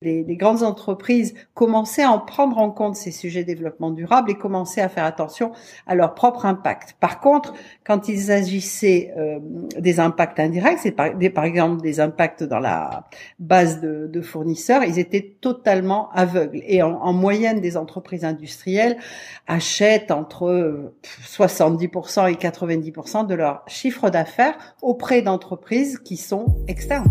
les, les, grandes entreprises commençaient à en prendre en compte ces sujets de développement durable et commençaient à faire attention à leur propre impact. Par contre, quand ils agissaient euh, des impacts indirects, c'est par, par, exemple des impacts dans la base de, fournisseurs, ils étaient totalement aveugles. Et en, en, moyenne, des entreprises industrielles achètent entre 70% et 90% de leur chiffre d'affaires auprès d'entreprises qui sont externes.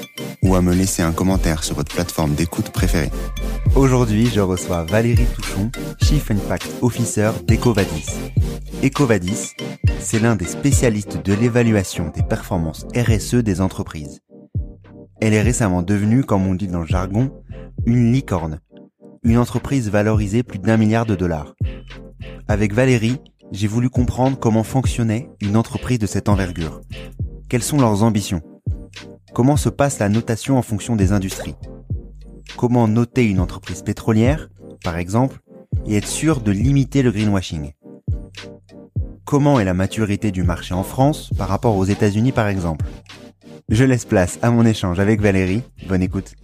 ou à me laisser un commentaire sur votre plateforme d'écoute préférée. Aujourd'hui, je reçois Valérie Touchon, Chief Impact Officer d'Ecovadis. Ecovadis, c'est l'un des spécialistes de l'évaluation des performances RSE des entreprises. Elle est récemment devenue, comme on dit dans le jargon, une licorne, une entreprise valorisée plus d'un milliard de dollars. Avec Valérie, j'ai voulu comprendre comment fonctionnait une entreprise de cette envergure. Quelles sont leurs ambitions? Comment se passe la notation en fonction des industries? Comment noter une entreprise pétrolière, par exemple, et être sûr de limiter le greenwashing? Comment est la maturité du marché en France par rapport aux États-Unis, par exemple? Je laisse place à mon échange avec Valérie. Bonne écoute.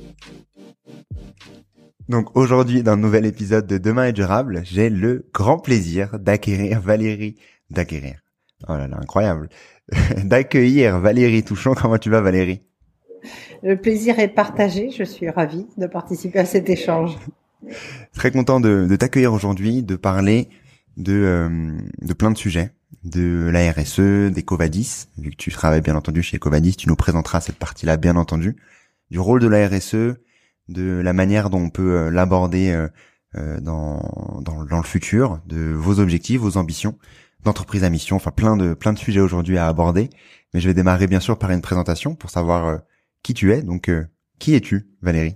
Donc aujourd'hui, dans le nouvel épisode de Demain est durable, j'ai le grand plaisir d'acquérir Valérie, d'acquérir. Oh là là, incroyable. d'accueillir Valérie Touchon. Comment tu vas Valérie? Le plaisir est partagé. Je suis ravie de participer à cet échange. Très content de, t'accueillir aujourd'hui, de parler de, euh, de plein de sujets, de la RSE, des Covadis. Vu que tu travailles bien entendu chez Covadis, tu nous présenteras cette partie-là bien entendu, du rôle de la RSE, de la manière dont on peut euh, l'aborder euh, dans, dans, dans le futur, de vos objectifs, vos ambitions d'entreprise à mission, enfin plein de plein de sujets aujourd'hui à aborder. Mais je vais démarrer bien sûr par une présentation pour savoir qui tu es. Donc, euh, qui es-tu, Valérie?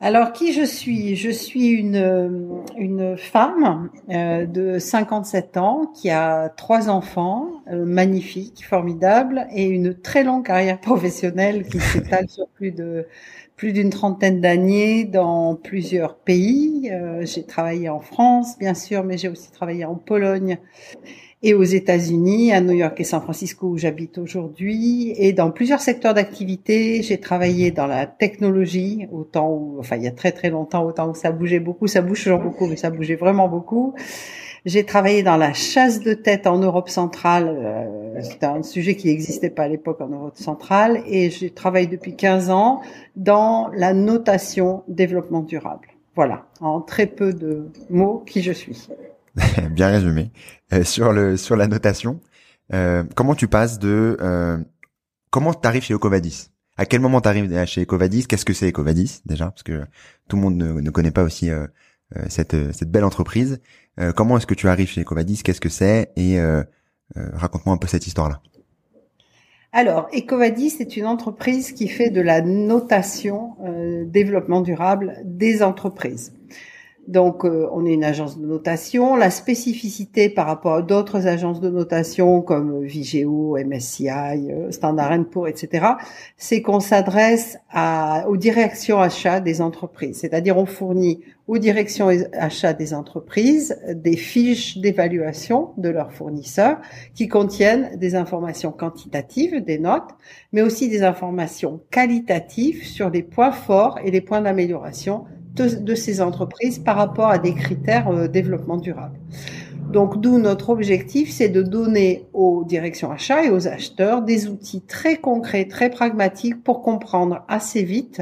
Alors, qui je suis? Je suis une, une femme euh, de 57 ans qui a trois enfants euh, magnifiques, formidables, et une très longue carrière professionnelle qui s'étale sur plus de plus d'une trentaine d'années dans plusieurs pays. j'ai travaillé en France, bien sûr, mais j'ai aussi travaillé en Pologne et aux États-Unis, à New York et San Francisco où j'habite aujourd'hui, et dans plusieurs secteurs d'activité. J'ai travaillé dans la technologie, autant où, enfin il y a très très longtemps, autant où ça bougeait beaucoup, ça bouge toujours beaucoup, mais ça bougeait vraiment beaucoup. J'ai travaillé dans la chasse de tête en Europe centrale. Euh, C'était un sujet qui n'existait pas à l'époque en Europe centrale. Et je travaille depuis 15 ans dans la notation développement durable. Voilà, en très peu de mots, qui je suis. Bien résumé. Euh, sur le sur la notation, euh, comment tu passes de euh, comment t'arrives chez Ecovadis? À quel moment t'arrives chez Ecovadis? Qu'est-ce que c'est Ecovadis déjà? Parce que tout le monde ne, connaît pas aussi euh, euh, cette cette belle entreprise. comment est-ce que tu arrives chez Ecovadis? Qu'est-ce que c'est? Et raconte-moi un peu cette histoire-là. Alors, Ecovadis est une entreprise qui fait de la notation développement durable des entreprises. Donc, euh, on est une agence de notation. La spécificité par rapport à d'autres agences de notation comme Vigeo, MSCI, euh, Standard Poor's, etc., c'est qu'on s'adresse aux directions achats des entreprises. C'est-à-dire, on fournit aux directions achats des entreprises des fiches d'évaluation de leurs fournisseurs qui contiennent des informations quantitatives, des notes, mais aussi des informations qualitatives sur les points forts et les points d'amélioration de, ces entreprises par rapport à des critères euh, développement durable. Donc, d'où notre objectif, c'est de donner aux directions achats et aux acheteurs des outils très concrets, très pragmatiques pour comprendre assez vite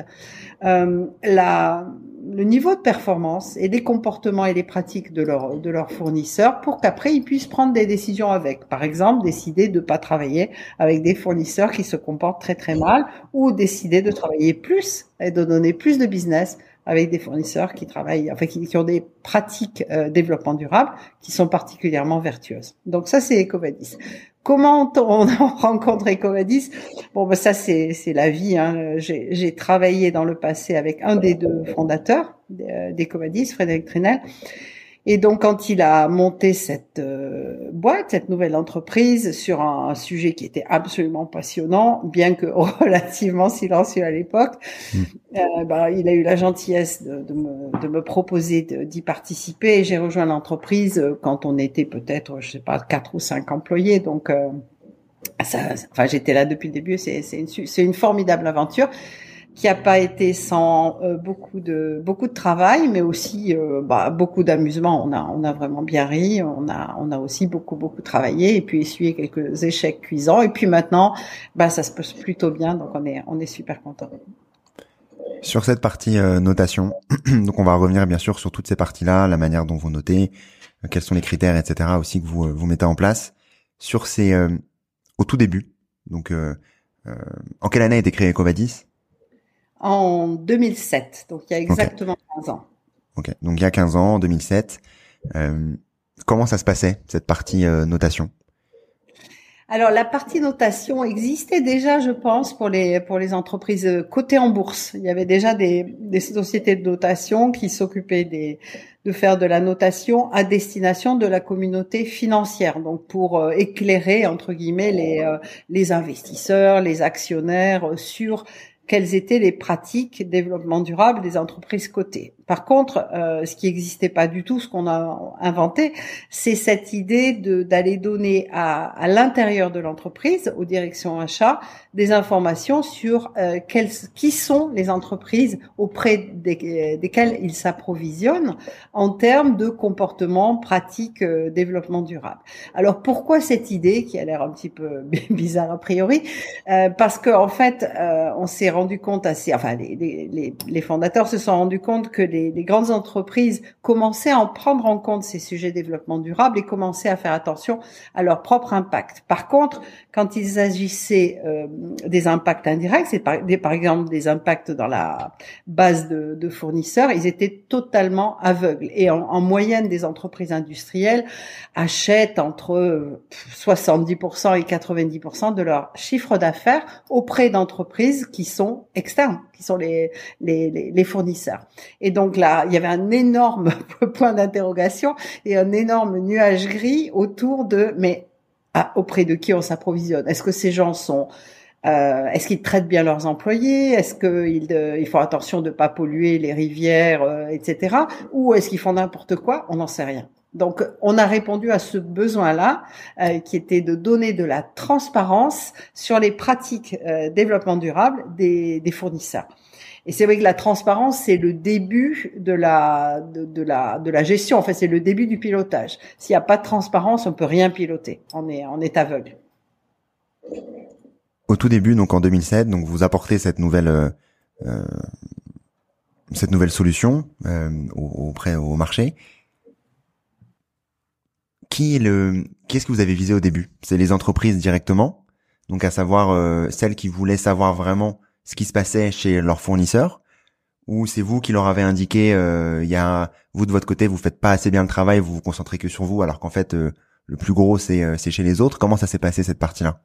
euh, la, le niveau de performance et les comportements et les pratiques de, leur, de leurs fournisseurs pour qu'après ils puissent prendre des décisions avec. Par exemple, décider de pas travailler avec des fournisseurs qui se comportent très très mal ou décider de travailler plus et de donner plus de business avec des fournisseurs qui travaillent, enfin qui, ont des pratiques euh, développement durable qui sont particulièrement vertueuses. Donc ça c'est Ecovadis. Comment on, rencontre Ecovadis? Bon, ben ça c'est c'est la vie. Hein. J'ai travaillé dans le passé avec un des deux fondateurs d'Ecovadis, Frédéric Trinel, et donc, quand il a monté cette euh, boîte, cette nouvelle entreprise, sur un, sujet qui était absolument passionnant, bien que relativement silencieux à l'époque, mmh. euh, bah, il a eu la gentillesse de, de, me, de me, proposer d'y participer. Et j'ai rejoint l'entreprise euh, quand on était peut-être, je sais pas, quatre ou cinq employés. Donc, euh, ça, enfin, j'étais là depuis le début. C'est une, une formidable aventure qui a pas été sans euh, beaucoup de beaucoup de travail, mais aussi euh, bah, beaucoup d'amusement. On a on a vraiment bien ri, on a on a aussi beaucoup beaucoup travaillé et puis essuyé quelques échecs cuisants. Et puis maintenant, bah ça se passe plutôt bien, donc on est on est super content. Sur cette partie euh, notation, donc on va revenir bien sûr sur toutes ces parties-là, la manière dont vous notez, quels sont les critères, etc. aussi que vous vous mettez en place. Sur ces au tout début, donc en quelle année a été créé Ecovadis? En 2007, donc il y a exactement 15 ans. Ok, donc il y a 15 ans, en 2007. Euh, comment ça se passait, cette partie euh, notation? Alors la partie notation existait déjà, je pense, pour les pour les entreprises cotées en bourse. Il y avait déjà des, des sociétés de notation qui s'occupaient des de faire de la notation à destination de la communauté financière, donc pour euh, éclairer entre guillemets les euh, les investisseurs, les actionnaires sur quelles étaient les pratiques développement durable des entreprises cotées? Par contre, euh, ce qui n'existait pas du tout, ce qu'on a inventé, c'est cette idée d'aller donner à, l'intérieur de l'entreprise, aux directions achats, des informations sur euh, qui sont les entreprises auprès des, desquelles ils s'approvisionnent en termes de comportement, pratique, euh, développement durable. Alors pourquoi cette idée qui a l'air un petit peu bizarre a priori? Euh, Parce qu'en en fait, on s'est rendu compte assez, enfin les, fondateurs se sont rendus compte que grandes entreprises commençaient à en prendre en compte ces sujets développement durable et commençaient à faire attention à leur propre impact. Par contre, quand ils agissaient euh, des impacts indirects, c'est par, exemple des impacts dans la base de, de, fournisseurs, ils étaient totalement aveugles. Et en, en moyenne, des entreprises industrielles achètent entre 70% et 90% de leur chiffre d'affaires auprès d'entreprises qui sont externes, qui sont les, les, les fournisseurs. Et donc donc là, il y avait un énorme point d'interrogation et un énorme nuage gris autour de mais ah, auprès de qui on s'approvisionne? Est-ce que ces gens sont euh, est-ce qu'ils traitent bien leurs employés? Est-ce qu'ils euh, font attention de pas polluer les rivières, euh, etc. Ou est-ce qu'ils font n'importe quoi? On n'en sait rien. Donc, on a répondu à ce besoin-là, qui était de donner de la transparence sur les pratiques développement durable des fournisseurs. Et c'est vrai que la transparence, c'est le début de la, de, la, de la gestion. En fait, c'est le début du pilotage. S'il n'y a pas de transparence, on peut rien piloter. On est, on est aveugle. Au tout début, donc en 2007, donc vous apportez cette nouvelle, euh, euh, cette nouvelle solution euh, auprès au marché. Qui est le, qu'est-ce que vous avez visé au début? C'est les entreprises directement, donc à savoir euh, celles qui voulaient savoir vraiment ce qui se passait chez leurs fournisseurs ou c'est vous qui leur avez indiqué euh, il y a vous de votre côté vous faites pas assez bien le travail vous vous concentrez que sur vous alors qu'en fait euh, le plus gros c'est euh, c'est chez les autres. Comment ça s'est passé cette partie là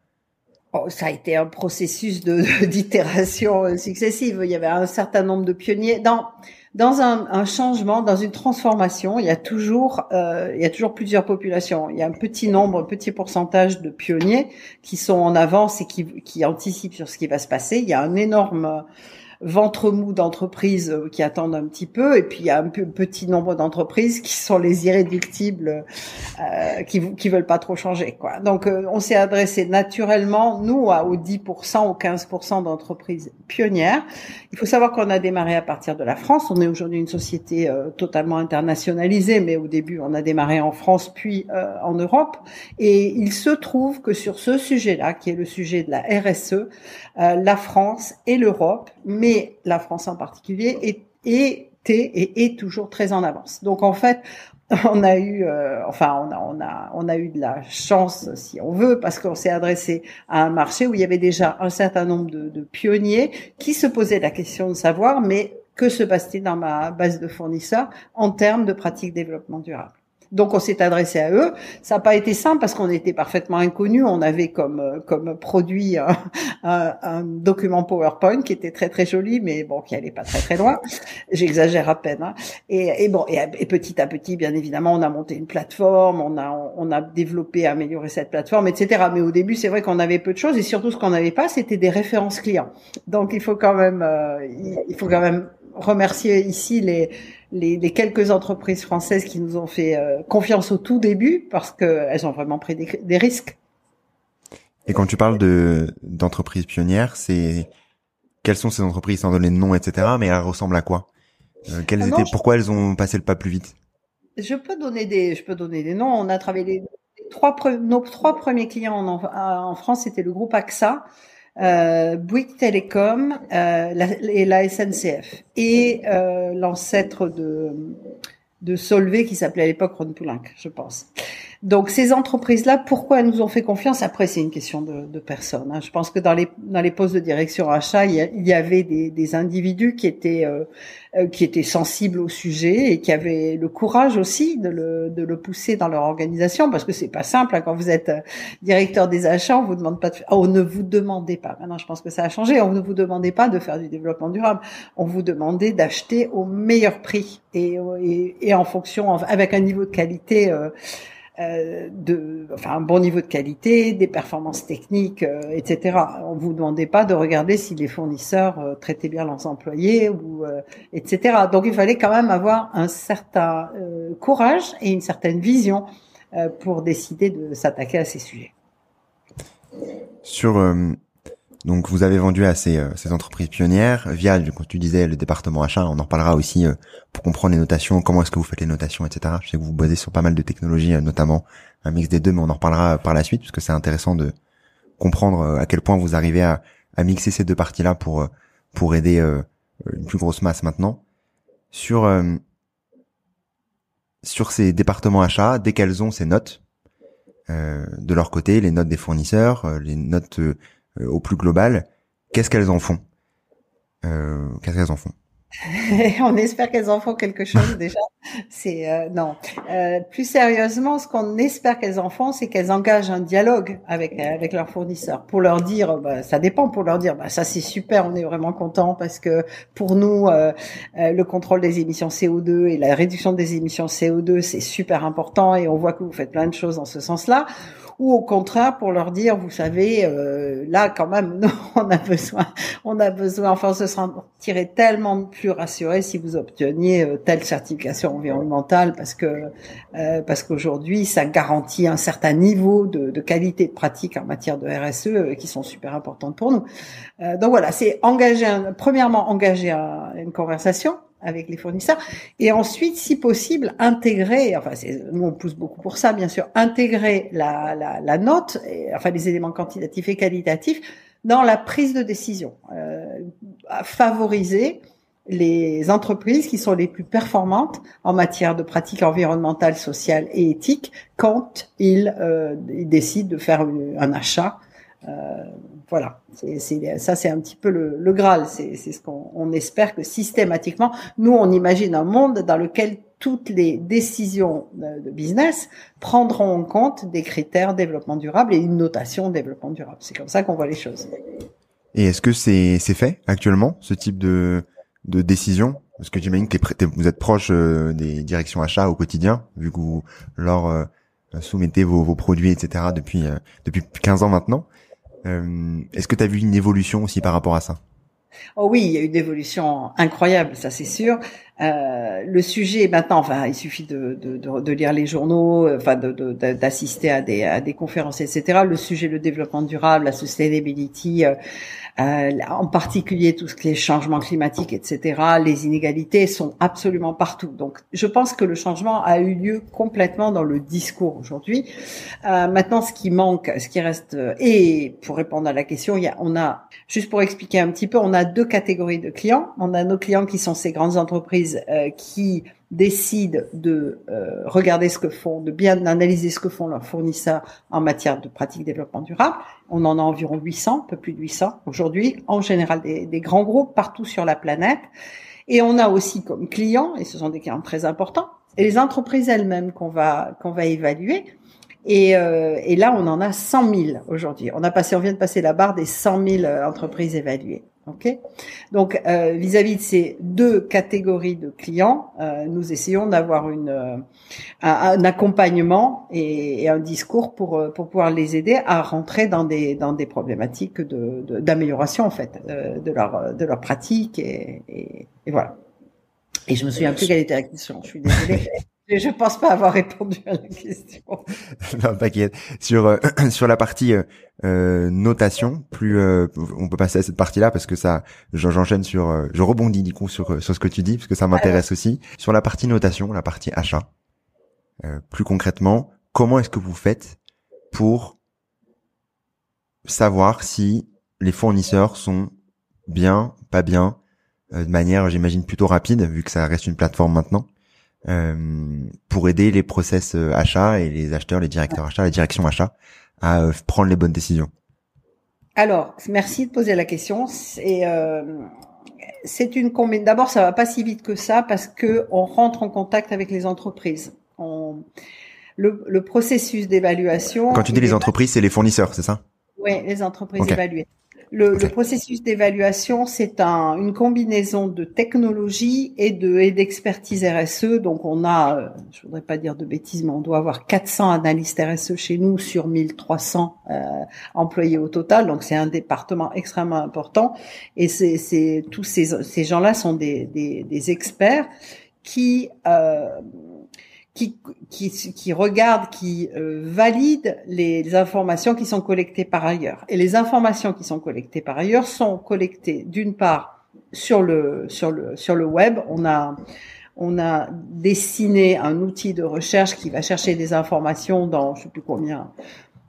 oh, ça a été un processus de d'itération successive. Il y avait un certain nombre de pionniers. Dans dans un, changement, dans une transformation, il y a toujours, euh, il y a toujours plusieurs populations. Il y a un petit nombre, un petit pourcentage de pionniers qui sont en avance et qui anticipent sur ce qui va se passer. Il y a un énorme ventre mou d'entreprises euh, qui attendent un petit peu, et puis il y a un petit nombre d'entreprises qui sont les irréductibles, euh, qui qui veulent pas trop changer. Quoi. Donc euh, on s'est adressé naturellement, nous, aux 10% aux 15% d'entreprises pionnières. Il faut savoir qu'on a démarré à partir de la France. On est aujourd'hui une société euh, totalement internationalisée, mais au début on a démarré en France puis en Europe. Et il se trouve que sur ce sujet-là, qui est le sujet de la RSE, la France et l'Europe, mais la France en particulier, est, était et est toujours très en avance. Donc en fait, on a eu, euh, enfin, on a, on a, on a eu de la chance, si on veut, parce qu'on s'est adressé à un marché où il y avait déjà un certain nombre de, de pionniers qui se posaient la question de savoir, mais que se passe-t-il dans ma base de fournisseurs en termes de pratiques développement durable? Donc on s'est adressé à eux. Ça n'a pas été simple parce qu'on était parfaitement inconnus. On avait comme euh, comme produit un, un, document PowerPoint qui était très très joli, mais bon qui allait pas très très loin. J'exagère à peine. Hein. Et, et, bon et, petit à petit, bien évidemment, on a monté une plateforme, on a on a développé, amélioré cette plateforme, etc. Mais au début, c'est vrai qu'on avait peu de choses et surtout ce qu'on n'avait pas, c'était des références clients. Donc il faut quand même euh, il faut quand même remercier ici les, les, les, quelques entreprises françaises qui nous ont fait euh, confiance au tout début parce qu'elles ont vraiment pris des, risques. Et quand tu parles de d'entreprises pionnières, c'est quelles sont ces entreprises sans donner de nom, etc. Mais elles ressemblent à quoi? Euh, Quelles ah étaient Pourquoi elles ont passé le pas plus vite? Je peux donner des je peux donner des noms. On a travaillé les, trois nos trois premiers clients en, en France, c'était le groupe AXA euh, Bouygues Télécom euh, et la SNCF et euh, l'ancêtre de de Solvay qui s'appelait à l'époque Ron Poulenc, je pense. Donc ces entreprises-là, pourquoi elles nous ont fait confiance? Après, c'est une question de, de personnes. Hein. Je pense que dans les dans les postes de direction achat, il y, avait des, des, individus qui étaient euh, euh, qui étaient sensibles au sujet et qui avaient le courage aussi de le de le pousser dans leur organisation, parce que c'est pas simple hein. quand vous êtes euh, directeur des achats, on vous demande pas de on ne vous demandait pas. Maintenant, je pense que ça a changé. On ne vous demandait pas de faire du développement durable. On vous demandait d'acheter au meilleur prix et, et, et en fonction avec un niveau de qualité. Euh, euh, de, enfin, un bon niveau de qualité, des performances techniques, euh, etc. On vous demandait pas de regarder si les fournisseurs euh, traitaient bien leurs employés ou etc. Donc il fallait quand même avoir un certain courage et une certaine vision pour décider de s'attaquer à ces sujets. Sur donc vous avez vendu à ces, euh, ces entreprises pionnières via, comme tu disais, le département achat. On en parlera aussi euh, pour comprendre les notations, comment est-ce que vous faites les notations, etc. Je sais que vous basez sur pas mal de technologies, euh, notamment un mix des deux, mais on en reparlera par la suite parce que c'est intéressant de comprendre à quel point vous arrivez à, à mixer ces deux parties-là pour pour aider une plus grosse masse maintenant. Sur sur ces départements achats, dès qu'elles ont ces notes de leur côté, les notes des fournisseurs, les notes euh, au plus global, qu'est-ce qu'elles en font? Euh, Qu'est-ce qu'elles en font? On espère qu'elles en font quelque chose déjà. C'est euh, non. Euh, plus sérieusement, ce qu'on espère qu'elles en font, c'est qu'elles engagent un dialogue avec avec leurs fournisseurs pour leur dire, bah, ça dépend, pour leur dire, bah, ça c'est super, on est vraiment content parce que pour nous, euh, le contrôle des émissions CO2 et la réduction des émissions CO2, c'est super important et on voit que vous faites plein de choses dans ce sens-là ou au contraire pour leur dire, vous savez, euh, là quand même, on a besoin, on a besoin, enfin, on se sentirait tellement plus rassuré si vous obteniez euh, telle certification environnementale, parce que euh, parce qu'aujourd'hui, ça garantit un certain niveau de, de, qualité de pratique en matière de RSE qui sont super importantes pour nous. donc voilà, c'est engager, premièrement, engager une conversation avec les fournisseurs. Et ensuite, si possible, intégrer, enfin, nous on pousse beaucoup pour ça, bien sûr, intégrer la, la, la note, enfin les éléments quantitatifs et qualitatifs dans la prise de décision, euh, favoriser les entreprises qui sont les plus performantes en matière de pratiques environnementales, sociales et éthiques quand ils, euh, ils décident de faire un achat euh, voilà, c'est, ça c'est un petit peu le, le Graal. C'est, ce qu'on on espère que systématiquement, nous on imagine un monde dans lequel toutes les décisions de, business prendront en compte des critères développement durable et une notation développement durable. C'est comme ça qu'on voit les choses. Et est-ce que c'est, c'est fait actuellement, ce type de, de décision? Parce que j'imagine que vous êtes proche des directions achats au quotidien, vu que vous leur soumettez vos, vos, produits, etc. depuis depuis 15 ans maintenant. Est-ce que tu as vu une évolution aussi par rapport à ça? Oh oui, il y a eu une évolution incroyable, ça c'est sûr. Euh, le sujet maintenant, enfin, il suffit de, de, de, lire les journaux, enfin, d'assister à des, à des conférences, etc. Le sujet, le développement durable, la sustainability, euh, euh, en particulier tout ce qui est changement climatique, etc. Les inégalités sont absolument partout. Donc, je pense que le changement a eu lieu complètement dans le discours aujourd'hui. Euh, maintenant, ce qui manque, ce qui reste, et pour répondre à la question, il y a, on a, juste pour expliquer un petit peu, on a deux catégories de clients. On a nos clients qui sont ces grandes entreprises euh, qui décident de euh, regarder ce que font, de bien analyser ce que font leurs fournisseurs en matière de pratique développement durable. On en a environ 800, un peu plus de 800 aujourd'hui, en général des, des, grands groupes partout sur la planète. Et on a aussi comme clients, et ce sont des clients très importants, et les entreprises elles-mêmes qu'on va qu'on va évaluer. Et, euh, et, là, on en a 100 000 aujourd'hui. On a passé, on vient de passer la barre des 100 000 entreprises évaluées. Ok. Donc euh, vis-à-vis de ces deux catégories de clients, euh, nous essayons d'avoir une euh, un, accompagnement et, un discours pour pour pouvoir les aider à rentrer dans des dans des problématiques de d'amélioration en fait de leur de leur pratique et, et, et, voilà. Et je me souviens plus quelle était la question. Je suis désolée. Je pense pas avoir répondu à la question. non, t'inquiète. Sur euh, sur la partie euh, euh, notation, plus on peut passer à cette partie-là parce que ça, j'enchaîne sur, je rebondis du coup sur sur ce que tu dis parce que ça m'intéresse aussi. Sur la partie notation, la partie achat. plus concrètement, comment est-ce que vous faites pour savoir si les fournisseurs sont bien, pas bien, de manière, j'imagine, plutôt rapide vu que ça reste une plateforme maintenant? euh, pour aider les process euh, achats et les acheteurs, les directeurs achats, les directions achats à euh, prendre les bonnes décisions Alors, merci de poser la question. C'est c'est une combine. D'abord, ça va pas si vite que ça parce que on rentre en contact avec les entreprises. On, le, le processus d'évaluation. Quand tu dis les entreprises, c'est les fournisseurs, c'est ça? Oui, les entreprises évaluées. Le, le processus d'évaluation, c'est un, une combinaison de technologie et de et d'expertise RSE. Donc, on a, euh, je voudrais pas dire de bêtises, mais on doit avoir 400 analystes RSE chez nous sur 1300 euh, employés au total. Donc, c'est un département extrêmement important. Et c'est tous ces, ces gens-là sont des, des, des experts qui euh, qui, qui, qui regarde, qui euh, valide les, informations qui sont collectées par ailleurs. Et les informations qui sont collectées par ailleurs sont collectées d'une part sur le sur le sur le web. On a on a dessiné un outil de recherche qui va chercher des informations dans je sais plus combien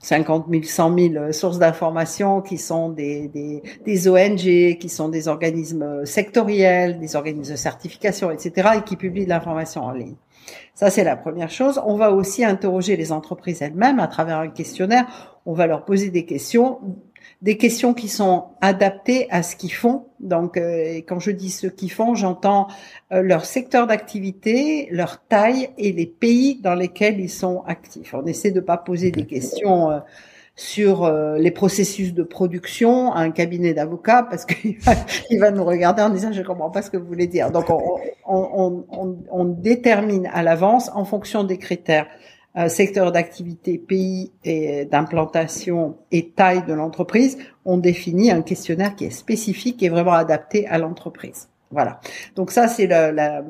50 000, 100 000 sources d'informations qui sont des, des, des, ONG, qui sont des organismes sectoriels, des organismes de certification, etc., et qui publient de l'information en ligne. Ça, c'est la première chose. On va aussi interroger les entreprises elles-mêmes à travers un questionnaire. On va leur poser des questions, des questions qui sont adaptées à ce qu'ils font. Donc, euh, quand je dis ce qu'ils font, j'entends euh, leur secteur d'activité, leur taille et les pays dans lesquels ils sont actifs. On essaie de pas poser des questions euh, sur euh, les processus de production à un cabinet d'avocats parce qu'il va, il va nous regarder en disant je comprends pas ce que vous voulez dire. Donc on, on, on, on détermine à l'avance en fonction des critères euh, secteur d'activité, pays et d'implantation et taille de l'entreprise, on définit un questionnaire qui est spécifique et vraiment adapté à l'entreprise. Voilà. Donc ça c'est la, la,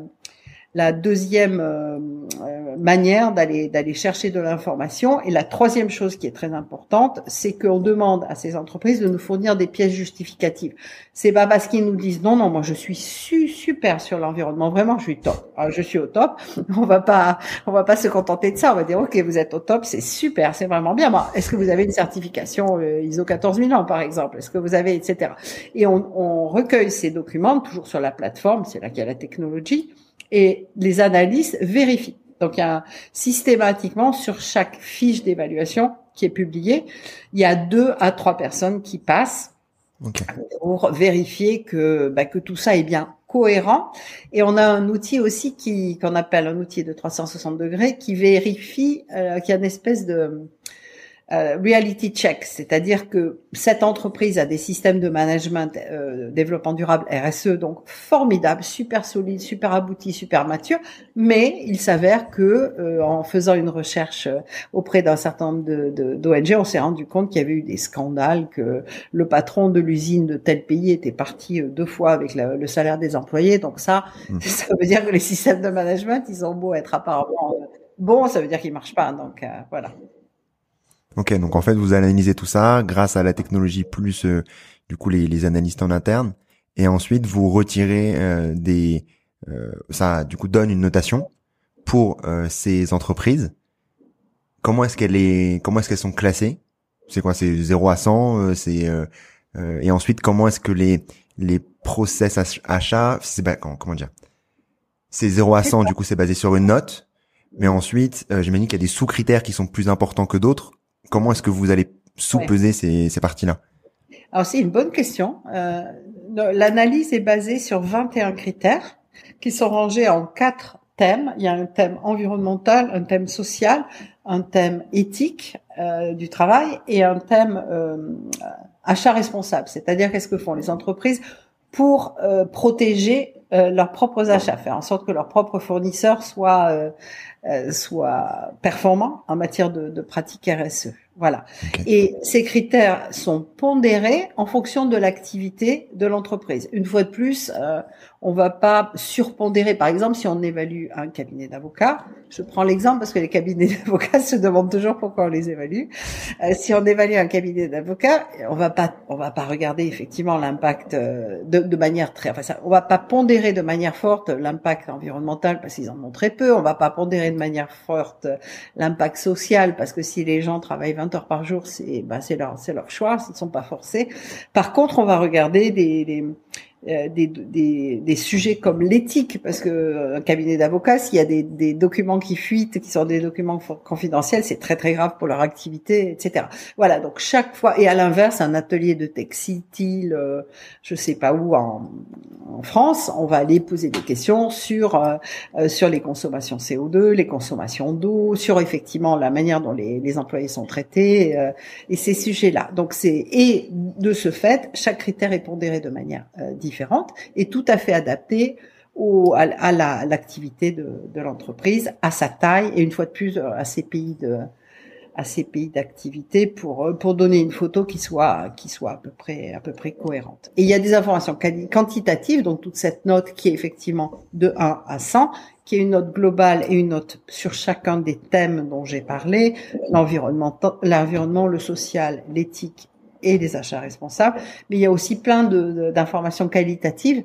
la deuxième euh, euh, manière d'aller d'aller chercher de l'information. Et la troisième chose qui est très importante, c'est qu'on demande à ces entreprises de nous fournir des pièces justificatives. C'est pas parce qu'ils nous disent non non moi je suis super sur l'environnement. Vraiment je suis top. Ah, je suis au top. On va pas on va pas se contenter de ça. On va dire ok vous êtes au top c'est super c'est vraiment bien. Est-ce que vous avez une certification euh, ISO 14001 par exemple? Est-ce que vous avez etc et on, on recueille ces documents toujours sur la plateforme c'est là qu'il y a la technologie et les analystes vérifient. Donc, il y a systématiquement sur chaque fiche d'évaluation qui est publiée, il y a deux à trois personnes qui passent pour vérifier que bah, que tout ça est bien cohérent. Et on a un outil aussi qui qu'on appelle un outil de 360 degrés qui vérifie, euh, qui a une espèce de euh, reality check, c'est-à-dire que cette entreprise a des systèmes de management euh, développement durable RSE donc formidable, super solide, super abouti, super mature, mais il s'avère que euh, en faisant une recherche auprès d'un certain nombre de, d'ONG, on s'est rendu compte qu'il y avait eu des scandales, que le patron de l'usine de tel pays était parti deux fois avec le salaire des employés, donc ça, mmh. ça veut dire que les systèmes de management, ils ont beau être apparemment bons, ça veut dire qu'ils marchent pas, donc voilà. Ok, donc en fait vous analysez tout ça grâce à la technologie plus euh, du coup les, les, analystes en interne. Et ensuite vous retirez euh, des euh, ça du coup donne une notation pour ces entreprises. Comment est-ce qu'elle est comment est-ce qu'elles sont classées? C'est quoi? C'est 0 à 100 c'est et ensuite comment est-ce que les les process achats c'est comment, dire? C'est 0 à 100 du coup c'est basé sur une note. Mais ensuite j'imagine qu'il y a des sous-critères qui sont plus importants que d'autres Comment est-ce que vous allez sous-peser ces, ces parties-là? Alors c'est une bonne question. Euh, L'analyse est basée sur 21 critères qui sont rangés en quatre thèmes. Il y a un thème environnemental, un thème social, un thème éthique euh, du travail et un thème euh, achat responsable. C'est-à-dire qu'est-ce que font les entreprises pour protéger euh, leurs propres achats, faire en sorte que leurs propres fournisseurs soient euh, euh, soit performant en matière de, de pratique RSE. Voilà. Et ces critères sont pondérés en fonction de l'activité de l'entreprise. Une fois de plus, euh, on va pas surpondérer. Par exemple, si on évalue un cabinet d'avocats, je prends l'exemple parce que les cabinets d'avocats se demandent toujours pourquoi on les évalue. Euh, si on évalue un cabinet d'avocats, on va pas, on va pas regarder effectivement l'impact euh, de, de, manière très, enfin, ça, on va pas pondérer de manière forte l'impact environnemental parce qu'ils en ont très peu. On va pas pondérer de manière forte l'impact social parce que si les gens travaillent 20 heures par jour, c'est bah, leur leur choix, ils ne sont pas forcés. Par contre, on va regarder des, des, des, des, sujets comme l'éthique, parce que euh, un cabinet d'avocats, s'il y a des, des, documents qui fuitent, qui sont des documents confidentiels, c'est très très grave pour leur activité, etc. Voilà, donc chaque fois, et à l'inverse, un atelier de textile, euh, je sais pas où en, en, France, on va aller poser des questions sur euh, sur les consommations CO2, les consommations d'eau, sur effectivement la manière dont les, les employés sont traités et ces sujets-là. Donc c'est et de ce fait, chaque critère est pondéré de manière différente différente et tout à fait adaptée au, à, l'activité de, de l'entreprise, à sa taille et une fois de plus euh, à ses pays de à ses pays d'activité pour euh, pour donner une photo qui soit qui soit à peu près à peu près cohérente. Et il y a des informations quantitatives donc toute cette note qui est effectivement de 1 à 100 qui est une note globale et une note sur chacun des thèmes dont j'ai parlé, l'environnement l'environnement, le social, l'éthique et des achats responsables, mais il y a aussi plein d'informations qualitatives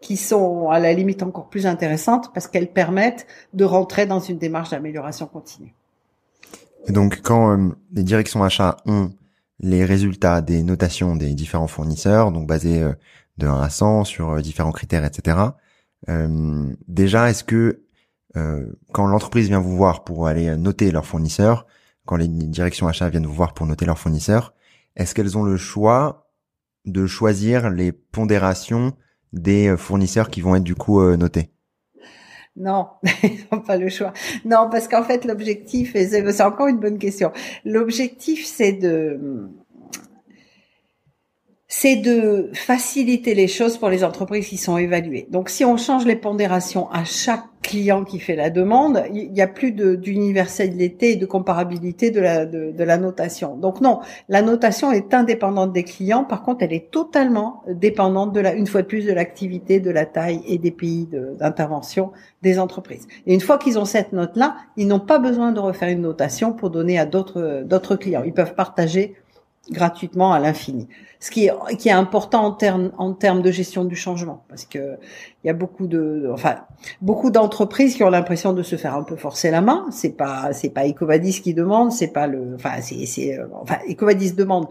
qui sont à la limite encore plus intéressantes parce qu'elles permettent de rentrer dans une démarche d'amélioration continue. Et donc, quand euh, les directions achats ont les résultats des notations des différents fournisseurs, donc basés euh, de 1 à 100 sur euh, différents critères, etc. déjà, est-ce que quand l'entreprise vient vous voir pour aller noter leurs fournisseurs, quand les directions achats viennent vous voir pour noter leurs fournisseurs, est-ce qu'elles ont le choix de choisir les pondérations des euh, fournisseurs qui vont être du coup euh, notés? Non, ils n'ont pas le choix. Non, parce qu'en fait, l'objectif, c'est encore une bonne question, l'objectif, c'est de, c'est de faciliter les choses pour les entreprises qui sont évaluées. Donc, si on change les pondérations à chaque client qui fait la demande, il n'y a plus d'universalité et de comparabilité de la, notation. Donc non, la notation est indépendante des clients. Par contre, elle est totalement dépendante de la, une fois de plus, de l'activité, de la taille et des pays d'intervention des entreprises. Et une fois qu'ils ont cette note-là, ils n'ont pas besoin de refaire une notation pour donner à d'autres clients. Ils peuvent partager gratuitement à l'infini. Ce qui est, qui est important en termes en termes de gestion du changement, parce que il y a beaucoup de, enfin, beaucoup d'entreprises qui ont l'impression de se faire un peu forcer la main. C'est pas, c'est pas Ecovadis qui demande, c'est pas le, enfin, c'est, c'est, euh, enfin, Ecovadis demande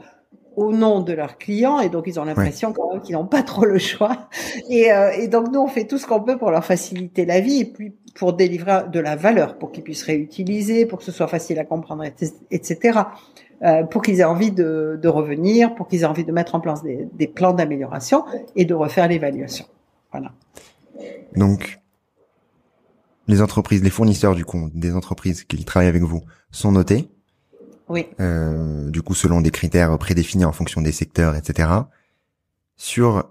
au nom de leurs clients et donc ils ont l'impression quand même qu'ils n'ont pas trop le choix et, euh, et donc nous on fait tout ce qu'on peut pour leur faciliter la vie et puis pour délivrer de la valeur pour qu'ils puissent réutiliser pour que ce soit facile à comprendre etc euh, pour qu'ils aient envie de, de revenir, pour qu'ils aient envie de mettre en place des, des plans d'amélioration et de refaire l'évaluation. Voilà. Donc, les entreprises, les fournisseurs du coup, des entreprises qui travaillent avec vous, sont notés. Oui. Euh, du coup, selon des critères prédéfinis en fonction des secteurs, etc. Sur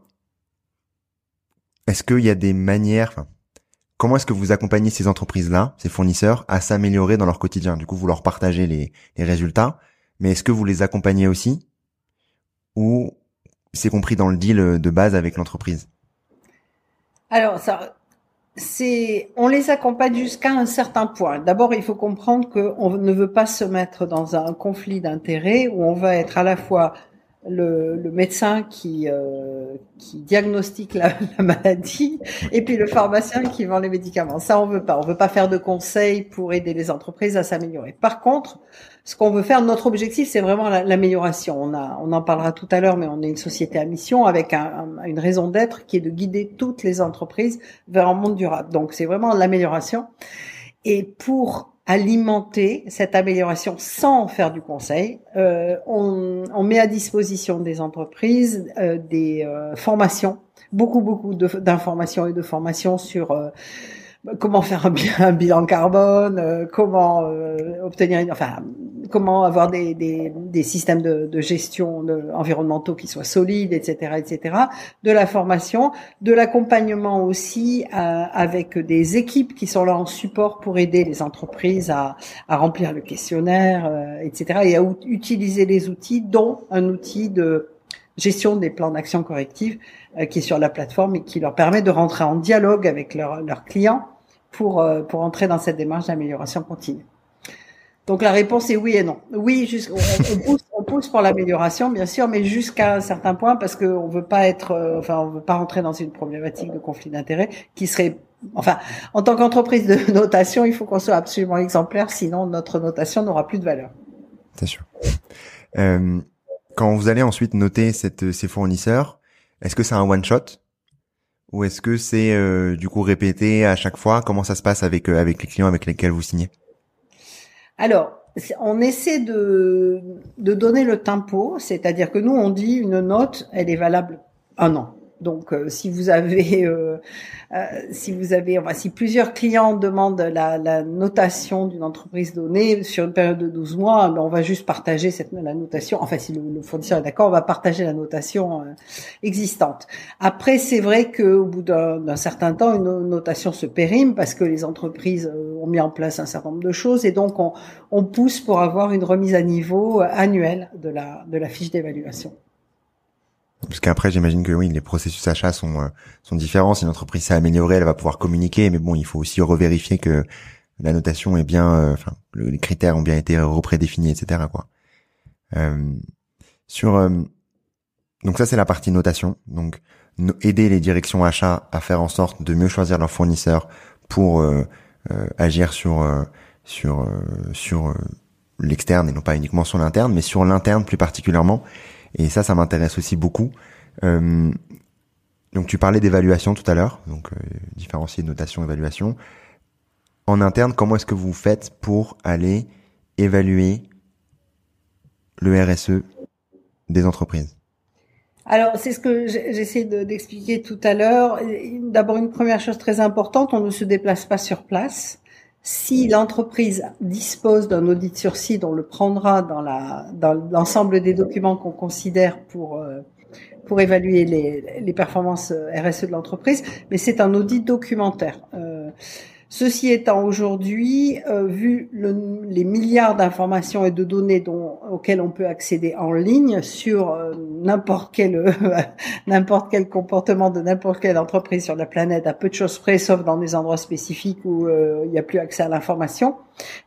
est-ce qu'il y a des manières, comment est-ce que vous accompagnez ces entreprises-là, ces fournisseurs, à s'améliorer dans leur quotidien? Du coup, vous leur partagez les, les résultats, mais est-ce que vous les accompagnez aussi ou c'est compris dans le deal de base avec l'entreprise? Alors, c'est, on les accompagne jusqu'à un certain point. D'abord, il faut comprendre qu'on ne veut pas se mettre dans un conflit d'intérêts où on va être à la fois le, le médecin qui, euh, qui diagnostique la, la, maladie et puis le pharmacien qui vend les médicaments. Ça, on veut pas. On veut pas faire de conseils pour aider les entreprises à s'améliorer. Par contre, ce qu'on veut faire, notre objectif, c'est vraiment l'amélioration. On, a, on en parlera tout à l'heure, mais on est une société à mission avec un, une raison d'être qui est de guider toutes les entreprises vers un monde durable. Donc, c'est vraiment l'amélioration. Et pour alimenter cette amélioration sans faire du conseil. Euh, on, on, met à disposition des entreprises euh, des euh, formations, beaucoup beaucoup d'informations et de formations sur euh, comment faire un, bilan carbone, euh, comment euh, obtenir, enfin, comment avoir des, des, des systèmes de, de gestion de, environnementaux qui soient solides, etc., etc. De la formation, de l'accompagnement aussi euh, avec des équipes qui sont là en support pour aider les entreprises à, à remplir le questionnaire, etc., et à utiliser les outils, dont un outil de gestion des plans d'action corrective qui est sur la plateforme et qui leur permet de rentrer en dialogue avec leurs clients pour, euh, pour entrer dans cette démarche d'amélioration continue. Donc la réponse est oui et non. Oui, on, pousse, pour l'amélioration, bien sûr, mais jusqu'à un certain point parce qu'on veut pas être, euh, enfin, on veut pas rentrer dans une problématique de conflit d'intérêts qui serait, enfin, en tant qu'entreprise de notation, il faut qu'on soit absolument exemplaire, sinon notre notation n'aura plus de valeur. C'est sûr. Euh, quand vous allez ensuite noter cette, ces fournisseurs, est-ce que c'est un one shot ou est-ce que c'est euh, du coup répété à chaque fois? Comment ça se passe avec euh, avec les clients avec lesquels vous signez? Alors, on essaie de de donner le tempo, c'est-à-dire que nous on dit une note, elle est valable un an. Donc, euh, si vous avez, euh, euh, si vous avez, enfin, si plusieurs clients demandent la, la notation d'une entreprise donnée sur une période de 12 mois, ben, on va juste partager cette la notation. Enfin, si le, le fournisseur est d'accord, on va partager la notation euh, existante. Après, c'est vrai qu'au bout d'un certain temps, une notation se périme parce que les entreprises ont mis en place un certain nombre de choses et donc on, on pousse pour avoir une remise à niveau annuelle de la de la fiche d'évaluation. Parce qu'après, j'imagine que oui, les processus achats sont euh, sont différents. Si une entreprise s'est améliorée, elle va pouvoir communiquer, mais bon, il faut aussi revérifier que la notation est bien, euh, enfin, les critères ont bien été reprédéfinis, etc. Quoi. Euh, sur donc ça, c'est la partie notation. Donc aider les directions achats à faire en sorte de mieux choisir leurs fournisseurs pour agir sur sur sur l'externe et non pas uniquement sur l'interne, mais sur l'interne plus particulièrement et ça, ça m'intéresse aussi beaucoup. Euh, donc tu parlais d'évaluation tout à l'heure, donc euh, différencier notation, évaluation. En interne, comment est-ce que vous faites pour aller évaluer le RSE des entreprises? Alors, c'est ce que j'essaie d'expliquer tout à l'heure. D'abord, une première chose très importante, on ne se déplace pas sur place. Si l'entreprise dispose d'un audit sur site, on le prendra dans l'ensemble des documents qu'on considère pour euh, évaluer les, les performances euh, RSE de l'entreprise, mais c'est un audit documentaire. Euh, Ceci étant aujourd'hui, euh, vu le, les milliards d'informations et de données dont, auxquelles on peut accéder en ligne sur euh, n'importe quel n'importe quel comportement de n'importe quelle entreprise sur la planète, à peu de choses près, sauf dans des endroits spécifiques où euh, il n'y a plus accès à l'information,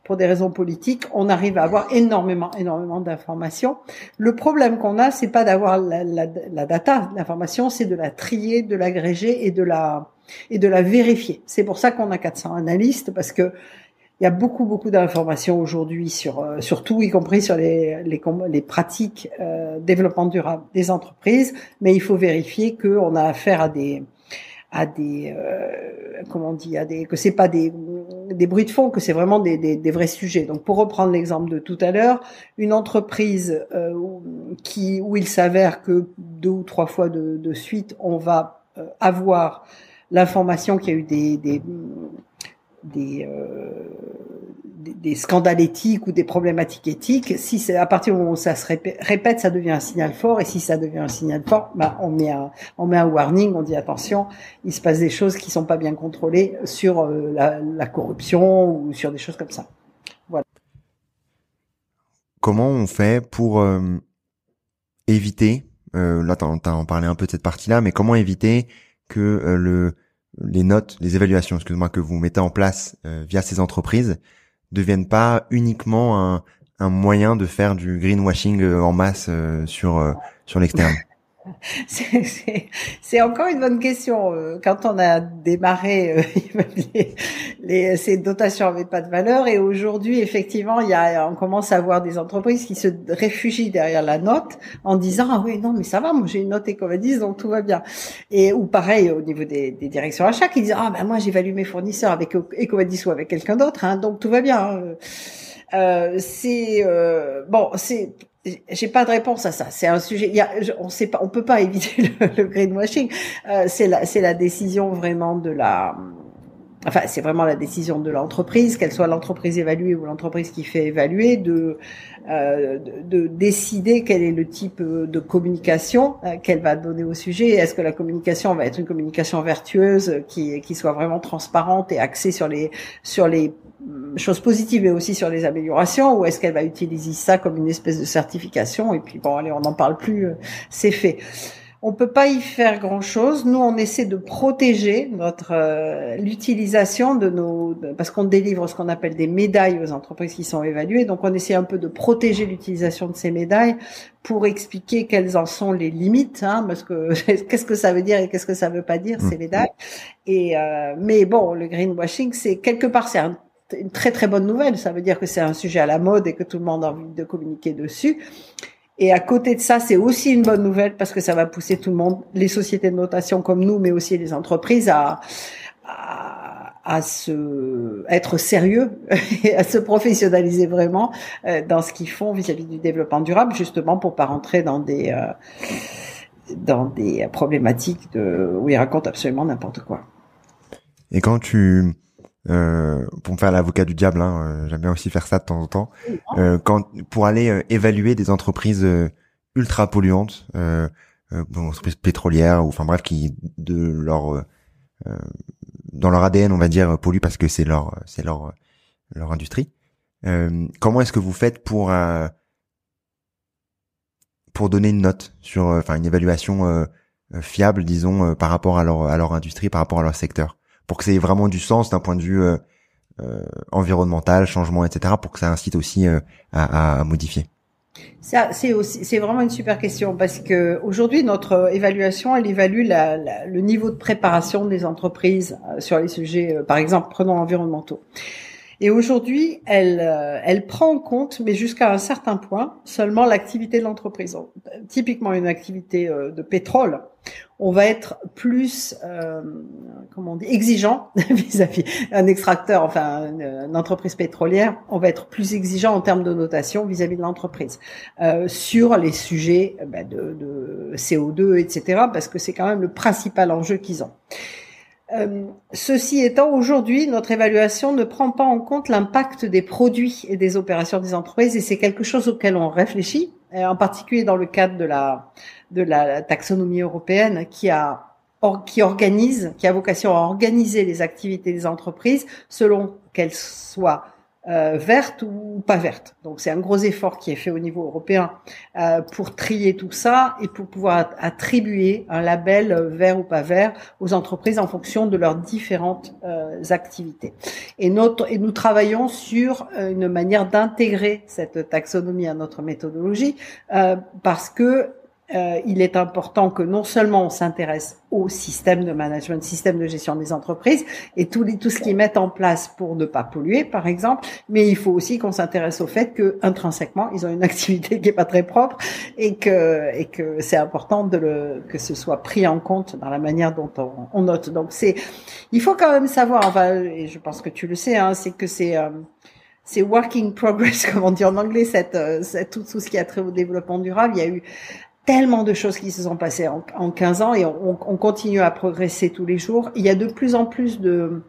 pour des raisons politiques, on arrive à avoir énormément, énormément d'informations. Le problème qu'on a, c'est pas d'avoir la, la, la data, l'information, c'est de la trier, de l'agréger et de la et de la vérifier. C'est pour ça qu'on a 400 analystes parce que il y a beaucoup beaucoup d'informations aujourd'hui sur euh, sur tout, y compris sur les les, les pratiques euh, développement durable des entreprises, mais il faut vérifier qu'on a affaire à des à des euh, comment on dit à des que c'est pas des des bruits de fond que c'est vraiment des, des, des, vrais sujets donc pour reprendre l'exemple de tout à l'heure une entreprise euh, qui où il s'avère que deux ou trois fois de, de suite on va euh, avoir l'information qu'il y a eu des, des des, des, scandales éthiques ou des problématiques éthiques, si c'est à partir du moment où ça se répète, ça devient un signal fort. Et si ça devient un signal fort, bah, on met un, on met un warning, on dit attention, il se passe des choses qui sont pas bien contrôlées sur euh, la, corruption ou sur des choses comme ça. Voilà. Comment on fait pour euh, éviter, euh, là t'as en parlé un peu de cette partie-là, mais comment éviter que euh, le les notes, les évaluations, excuse-moi, que vous mettez en place via ces entreprises deviennent pas uniquement un, un moyen de faire du greenwashing euh, en masse euh, sur euh, sur l'externe c'est encore une bonne question. Quand on a démarré, les, ces dotations n'avaient pas de valeur et aujourd'hui, effectivement, il y a, on commence à voir des entreprises qui se réfugient derrière la note en disant ah oui non mais ça va, moi j'ai une note Ecovadis donc tout va bien. Et ou pareil au niveau des, directions achats qui disent ah ben moi j'évalue mes fournisseurs avec Ecovadis ou avec quelqu'un d'autre, hein, donc tout va bien. Hein. Euh, c'est euh, bon, c'est j'ai pas de réponse à ça. C'est un sujet. On sait pas, on peut pas éviter le, le greenwashing. Euh, c'est la, c'est la décision vraiment de la. Enfin, c'est vraiment la décision de l'entreprise, qu'elle soit l'entreprise évaluée ou l'entreprise qui fait évaluer, de, euh, de, de, décider quel est le type de communication euh, qu'elle va donner au sujet. Est-ce que la communication va être une communication vertueuse, qui, qui soit vraiment transparente et axée sur les sur les choses positives mais aussi sur les améliorations ou est-ce qu'elle va utiliser ça comme une espèce de certification et puis bon allez on n'en parle plus euh, c'est fait on peut pas y faire grand chose nous on essaie de protéger notre euh, l'utilisation de nos parce qu'on délivre ce qu'on appelle des médailles aux entreprises qui sont évaluées donc on essaie un peu de protéger l'utilisation de ces médailles pour expliquer quelles en sont les limites hein, parce que qu'est-ce que ça veut dire et qu'est-ce que ça veut pas dire ces mmh. médailles et euh, mais bon le greenwashing c'est quelque part c'est un une très très bonne nouvelle. Ça veut dire que c'est un sujet à la mode et que tout le monde a envie de communiquer dessus. Et à côté de ça, c'est aussi une bonne nouvelle parce que ça va pousser tout le monde, les sociétés de notation comme nous, mais aussi les entreprises à, se être sérieux et à se professionnaliser vraiment euh, dans ce qu'ils font vis-à-vis du développement durable, justement pour pas rentrer dans des euh, dans des problématiques où ils racontent absolument n'importe quoi. Et quand tu euh, pour me faire l'avocat du diable, hein, euh, j'aime bien aussi faire ça de temps en temps, euh, quand pour aller euh, évaluer des entreprises ultra polluantes, euh, entreprises pétrolières ou enfin bref qui de leur dans leur ADN on va dire polluent parce que c'est leur c'est leur leur industrie. comment est-ce que vous faites pour pour donner une note sur enfin une évaluation fiable disons par rapport à leur à leur industrie par rapport à leur secteur? Pour que ça ait vraiment du sens d'un point de vue euh, euh, environnemental, changement, etc., pour que ça incite aussi euh, à, à, modifier ça, c'est aussi, c'est vraiment une super question parce que aujourd'hui notre évaluation, elle évalue la, le niveau de préparation des entreprises sur les sujets, par exemple, prenons environnementaux. Et aujourd'hui, elle, elle prend en compte, mais jusqu'à un certain point, seulement l'activité de l'entreprise. Typiquement, une activité de pétrole, on va être plus, euh, comment on exigeant vis-à-vis un extracteur, enfin une, entreprise pétrolière, on va être plus exigeant en termes de notation vis-à-vis de l'entreprise euh, sur les sujets euh, bah, de, de, CO2, etc. Parce que c'est quand même le principal enjeu qu'ils ont. Euh, ceci étant, aujourd'hui, notre évaluation ne prend pas en compte l'impact des produits et des opérations des entreprises, et c'est quelque chose auquel on réfléchit, en particulier dans le cadre de la de la taxonomie européenne qui organise, qui a vocation à organiser les activités des entreprises selon qu'elles soient euh, vertes ou pas vertes. Donc c'est un gros effort qui est fait au niveau européen euh, pour trier tout ça et pour pouvoir attribuer un label vert ou pas vert aux entreprises en fonction de leurs différentes euh, activités. Et, notre, et nous travaillons sur une manière d'intégrer cette taxonomie à notre méthodologie parce que euh, il est important que non seulement on s'intéresse au système de management, système de gestion des entreprises et tout, tout ce qu'ils mettent en place pour ne pas polluer, par exemple, mais il faut aussi qu'on s'intéresse au fait que intrinsèquement ils ont une activité qui est pas très propre et que et que c'est important de le que ce soit pris en compte dans la manière dont on, on note. Donc c'est il faut quand même savoir, enfin, et je pense que tu le sais, hein, c'est que c'est euh, c'est working progress, comme on dit en anglais, cette, euh, cette, tout, tout ce qui a trait au développement durable. Il y a eu tellement de choses qui se sont passées en, en 15 ans et on, on, continue à progresser tous les jours. Il y a de plus en plus de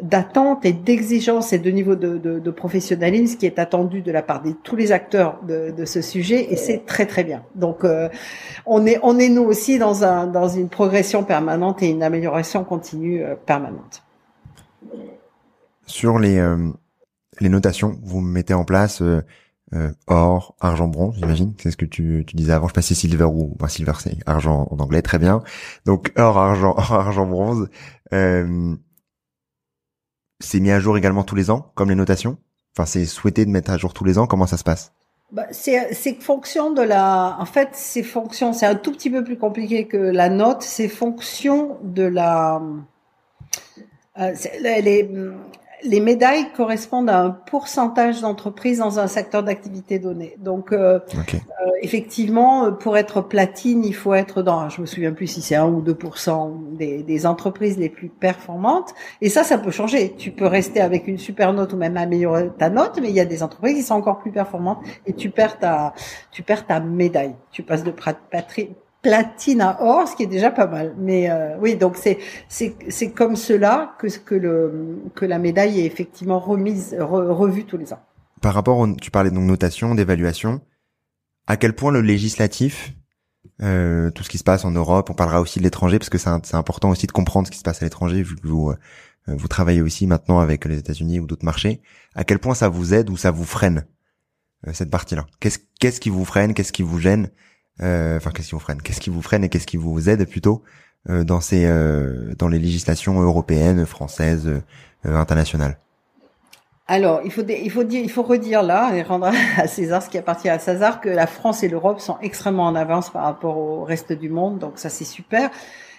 d'attentes et d'exigences et de niveau de, de, de, professionnalisme qui est attendu de la part de tous les acteurs de, de ce sujet et c'est très très bien. Donc euh, on est on est nous aussi dans un dans une progression permanente et une amélioration continue euh, permanente. Sur les euh, les notations, vous mettez en place euh, or, argent, bronze, j'imagine. C'est ce que tu, tu disais avant. Je passais silver ou enfin, silver, c'est argent en anglais, très bien. Donc or, argent, or, argent, bronze. Euh, c'est mis à jour également tous les ans, comme les notations? Enfin, c'est souhaité de mettre à jour tous les ans. Comment ça se passe? Bah, c'est fonction de la. En fait, c'est fonction. C'est un tout petit peu plus compliqué que la note. C'est fonction de la. Euh, les, les médailles correspondent à un pourcentage d'entreprises dans un secteur d'activité donné. Donc, euh, euh, effectivement, pour être platine, il faut être dans, je me souviens plus si c'est 1 ou 2 des, des entreprises les plus performantes. Et ça, ça peut changer. Tu peux rester avec une super note ou même améliorer ta note, mais il y a des entreprises qui sont encore plus performantes et tu perds ta, tu perds ta médaille. Tu passes de patrie platine à or, ce qui est déjà pas mal. Mais euh, oui, donc c'est c'est c'est comme cela que que le que la médaille est effectivement remise revue tous les ans. Par rapport, tu parlais donc notation, d'évaluation. À quel point le législatif, euh, tout ce qui se passe en Europe, on parlera aussi de l'étranger parce que c'est important aussi de comprendre ce qui se passe à l'étranger vu que vous euh, vous travaillez aussi maintenant avec les États-Unis ou d'autres marchés. À quel point ça vous aide ou ça vous freine euh, cette partie-là? Qu'est-ce qu'est-ce qui vous freine? Qu'est-ce qui vous gêne? Enfin qu'est-ce qui vous freine, qu'est-ce qui vous freine et qu'est-ce qui vous aide plutôt euh, dans ces euh, dans les législations européennes, françaises, internationales? Alors, il faut, il faut dire, il faut redire là et rendre à César ce qui appartient à César que la France et l'Europe sont extrêmement en avance par rapport au reste du monde, donc ça c'est super.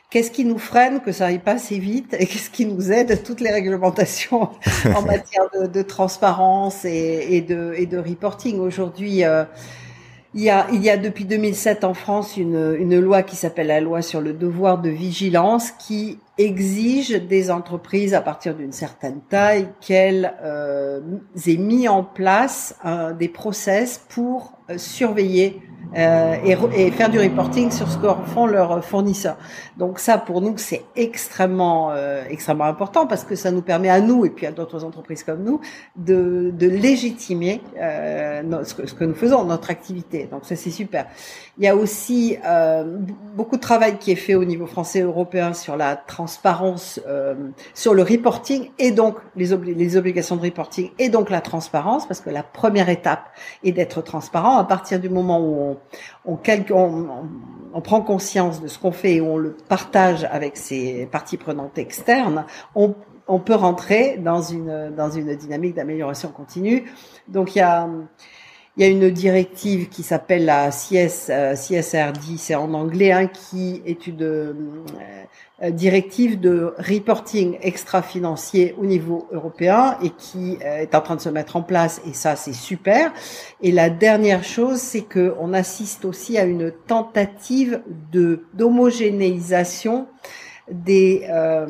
Qu'est-ce qui nous freine que ça aille pas assez vite et qu'est-ce qui nous aide? Toutes les réglementations en matière de, de transparence et, et, de, et de reporting aujourd'hui. Euh, il y, a, il y a depuis 2007 en France une, une loi qui s'appelle la loi sur le devoir de vigilance qui exige des entreprises à partir d'une certaine taille qu'elles euh, aient mis en place euh, des process pour surveiller euh, et, faire du reporting sur ce que font leurs fournisseurs. Donc ça, pour nous, c'est extrêmement euh, extrêmement important parce que ça nous permet à nous et puis à d'autres entreprises comme nous de, de légitimer euh, ce, que, nous faisons, notre activité. Donc ça, c'est super. Il y a aussi euh, beaucoup de travail qui est fait au niveau français et européen sur la transparence, euh, sur le reporting et donc les obligations de reporting et donc la transparence parce que la première étape est d'être transparent à partir du moment où on prend conscience de ce qu'on fait et on le partage avec ses parties prenantes externes, on, peut rentrer dans une, dynamique d'amélioration continue. Donc il y a, y a une directive qui s'appelle la CS, euh, CSR 10, c'est en anglais, hein, qui est une, euh, directive de reporting extra-financier au niveau européen et qui euh, est en train de se mettre en place et ça c'est super. Et la dernière chose, c'est que on assiste aussi à une tentative de d'homogénéisation des euh,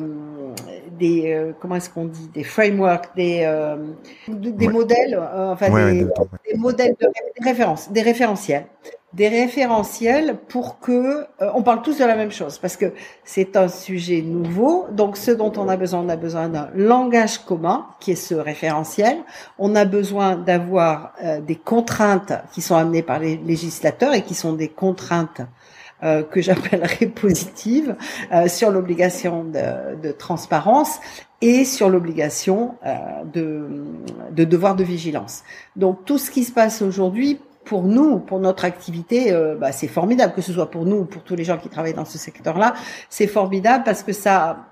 des euh, comment est-ce qu'on dit des frameworks des des modèles enfin des, des, modèles de référence des référentiels des référentiels pour que euh, on parle tous de la même chose parce que c'est un sujet nouveau. Donc ce dont on a besoin, on a besoin d'un langage commun qui est ce référentiel. On a besoin d'avoir des contraintes qui sont amenées par les législateurs et qui sont des contraintes euh, que j'appellerais positives sur l'obligation de, de, transparence et sur l'obligation de, de devoir de vigilance. Donc tout ce qui se passe aujourd'hui pour nous, pour notre activité, euh, bah, c'est formidable, que ce soit pour nous ou pour tous les gens qui travaillent dans ce secteur-là, c'est formidable parce que ça,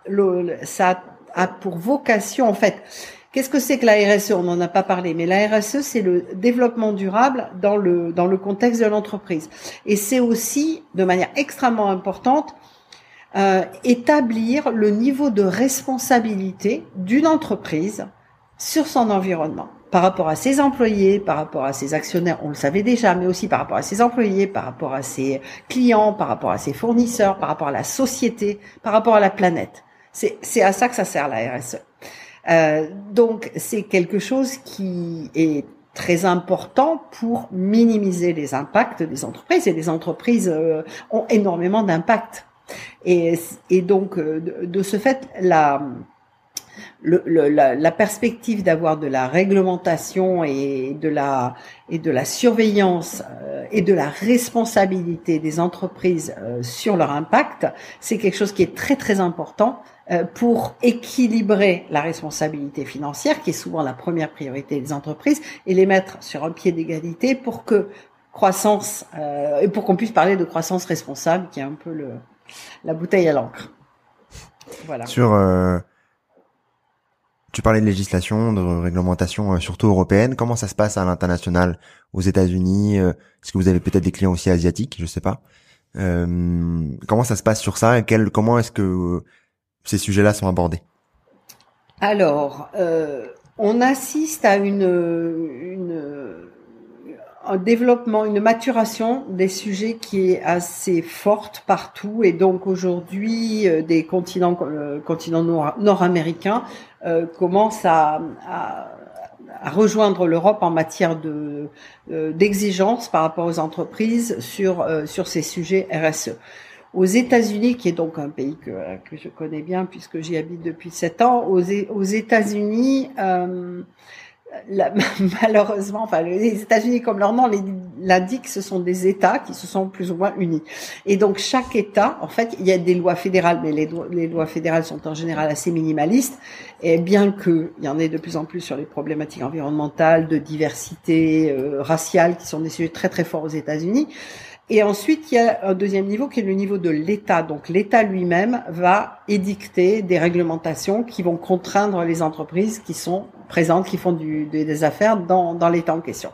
ça a pour vocation, en fait, qu'est-ce que c'est que la RSE On n'en a pas parlé, mais la RSE, c'est le développement durable dans le dans le contexte de l'entreprise, et c'est aussi, de manière extrêmement importante, euh, établir le niveau de responsabilité d'une entreprise sur son environnement par rapport à ses employés, par rapport à ses actionnaires, on le savait déjà, mais aussi par rapport à ses employés, par rapport à ses clients, par rapport à ses fournisseurs, par rapport à la société, par rapport à la planète. C'est à ça que ça sert la RSE. Euh, donc c'est quelque chose qui est très important pour minimiser les impacts des entreprises. Et les entreprises euh, ont énormément d'impact. Et, et, donc, euh, de, de, ce fait, la, la, perspective d'avoir de la réglementation et de la et de la surveillance euh, et de la responsabilité des entreprises euh, sur leur impact, c'est quelque chose qui est très très important euh, pour équilibrer la responsabilité financière, qui est souvent la première priorité des entreprises, et les mettre sur un pied d'égalité pour que croissance et pour qu'on puisse parler de croissance responsable, qui est un peu le la bouteille à l'encre. Voilà. Sur tu parlais de législation, de réglementation, euh, surtout européenne. Comment ça se passe à l'international, aux États-Unis euh, Est-ce que vous avez peut-être des clients aussi asiatiques Je sais pas. Euh, comment ça se passe sur ça comment est-ce que ces sujets-là sont abordés? Alors, on assiste à une, une un développement, une maturation des sujets qui est assez forte partout et donc aujourd'hui des continents continents nord-américains euh, commence à, à, à rejoindre l'Europe en matière de euh, d'exigence par rapport aux entreprises sur euh, sur ces sujets RSE. Aux États-Unis, qui est donc un pays que, que je connais bien puisque j'y habite depuis sept ans, aux, aux États-Unis, euh, malheureusement, enfin, les États-Unis, comme leur nom l'indique, ce sont des États qui se sont plus ou moins unis. Et donc, chaque État, en fait, il y a des lois fédérales, mais les, les lois fédérales sont en général assez minimalistes. Et bien qu'il y en ait de plus en plus sur les problématiques environnementales, de diversité euh, raciale, qui sont des sujets très très forts aux États-Unis, et ensuite, il y a un deuxième niveau qui est le niveau de l'État. Donc l'État lui-même va édicter des réglementations qui vont contraindre les entreprises qui sont présentes, qui font des affaires dans, dans l'État en question.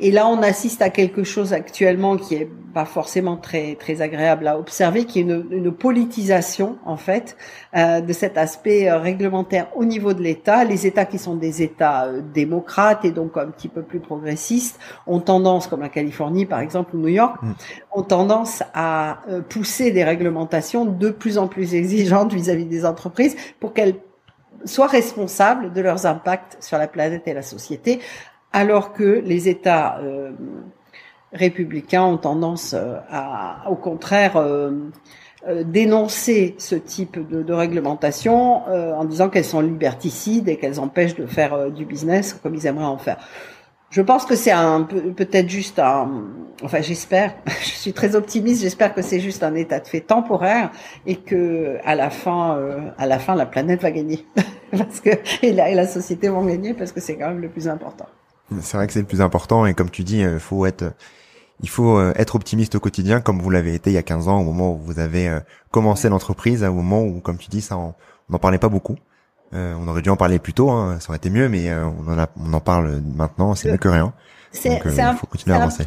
Et là, on assiste à quelque chose actuellement qui est pas forcément très très agréable à observer, qui est une, une politisation en fait euh, de cet aspect euh, réglementaire au niveau de l'État. Les États qui sont des États euh, démocrates et donc un petit peu plus progressistes ont tendance, comme la Californie par exemple ou New York, mm. ont tendance à pousser des réglementations de plus en plus exigeantes vis-à-vis -vis des entreprises pour qu'elles soient responsables de leurs impacts sur la planète et la société, alors que les États euh, républicains ont tendance euh, à, au contraire, euh, euh, dénoncer ce type de, de réglementation en disant qu'elles sont liberticides et qu'elles empêchent de faire du business comme ils aimeraient en faire. Je pense que c'est un peut-être juste un, enfin j'espère, je suis très optimiste, j'espère que c'est juste un état de fait temporaire et que à la fin, à la fin la planète va gagner parce que et la, et la société vont gagner parce que c'est quand même le plus important. C'est vrai que c'est le plus important et comme tu dis, il euh, faut être il faut euh, être optimiste au quotidien comme vous l'avez été il y a 15 ans au moment où vous avez euh, commencé l'entreprise, au moment où comme tu dis ça on n'en parlait pas beaucoup. on aurait dû en parler plus tôt, hein, ça aurait été mieux, mais on en a, on en parle maintenant, c'est mieux que rien. Donc il faut continuer à avancer.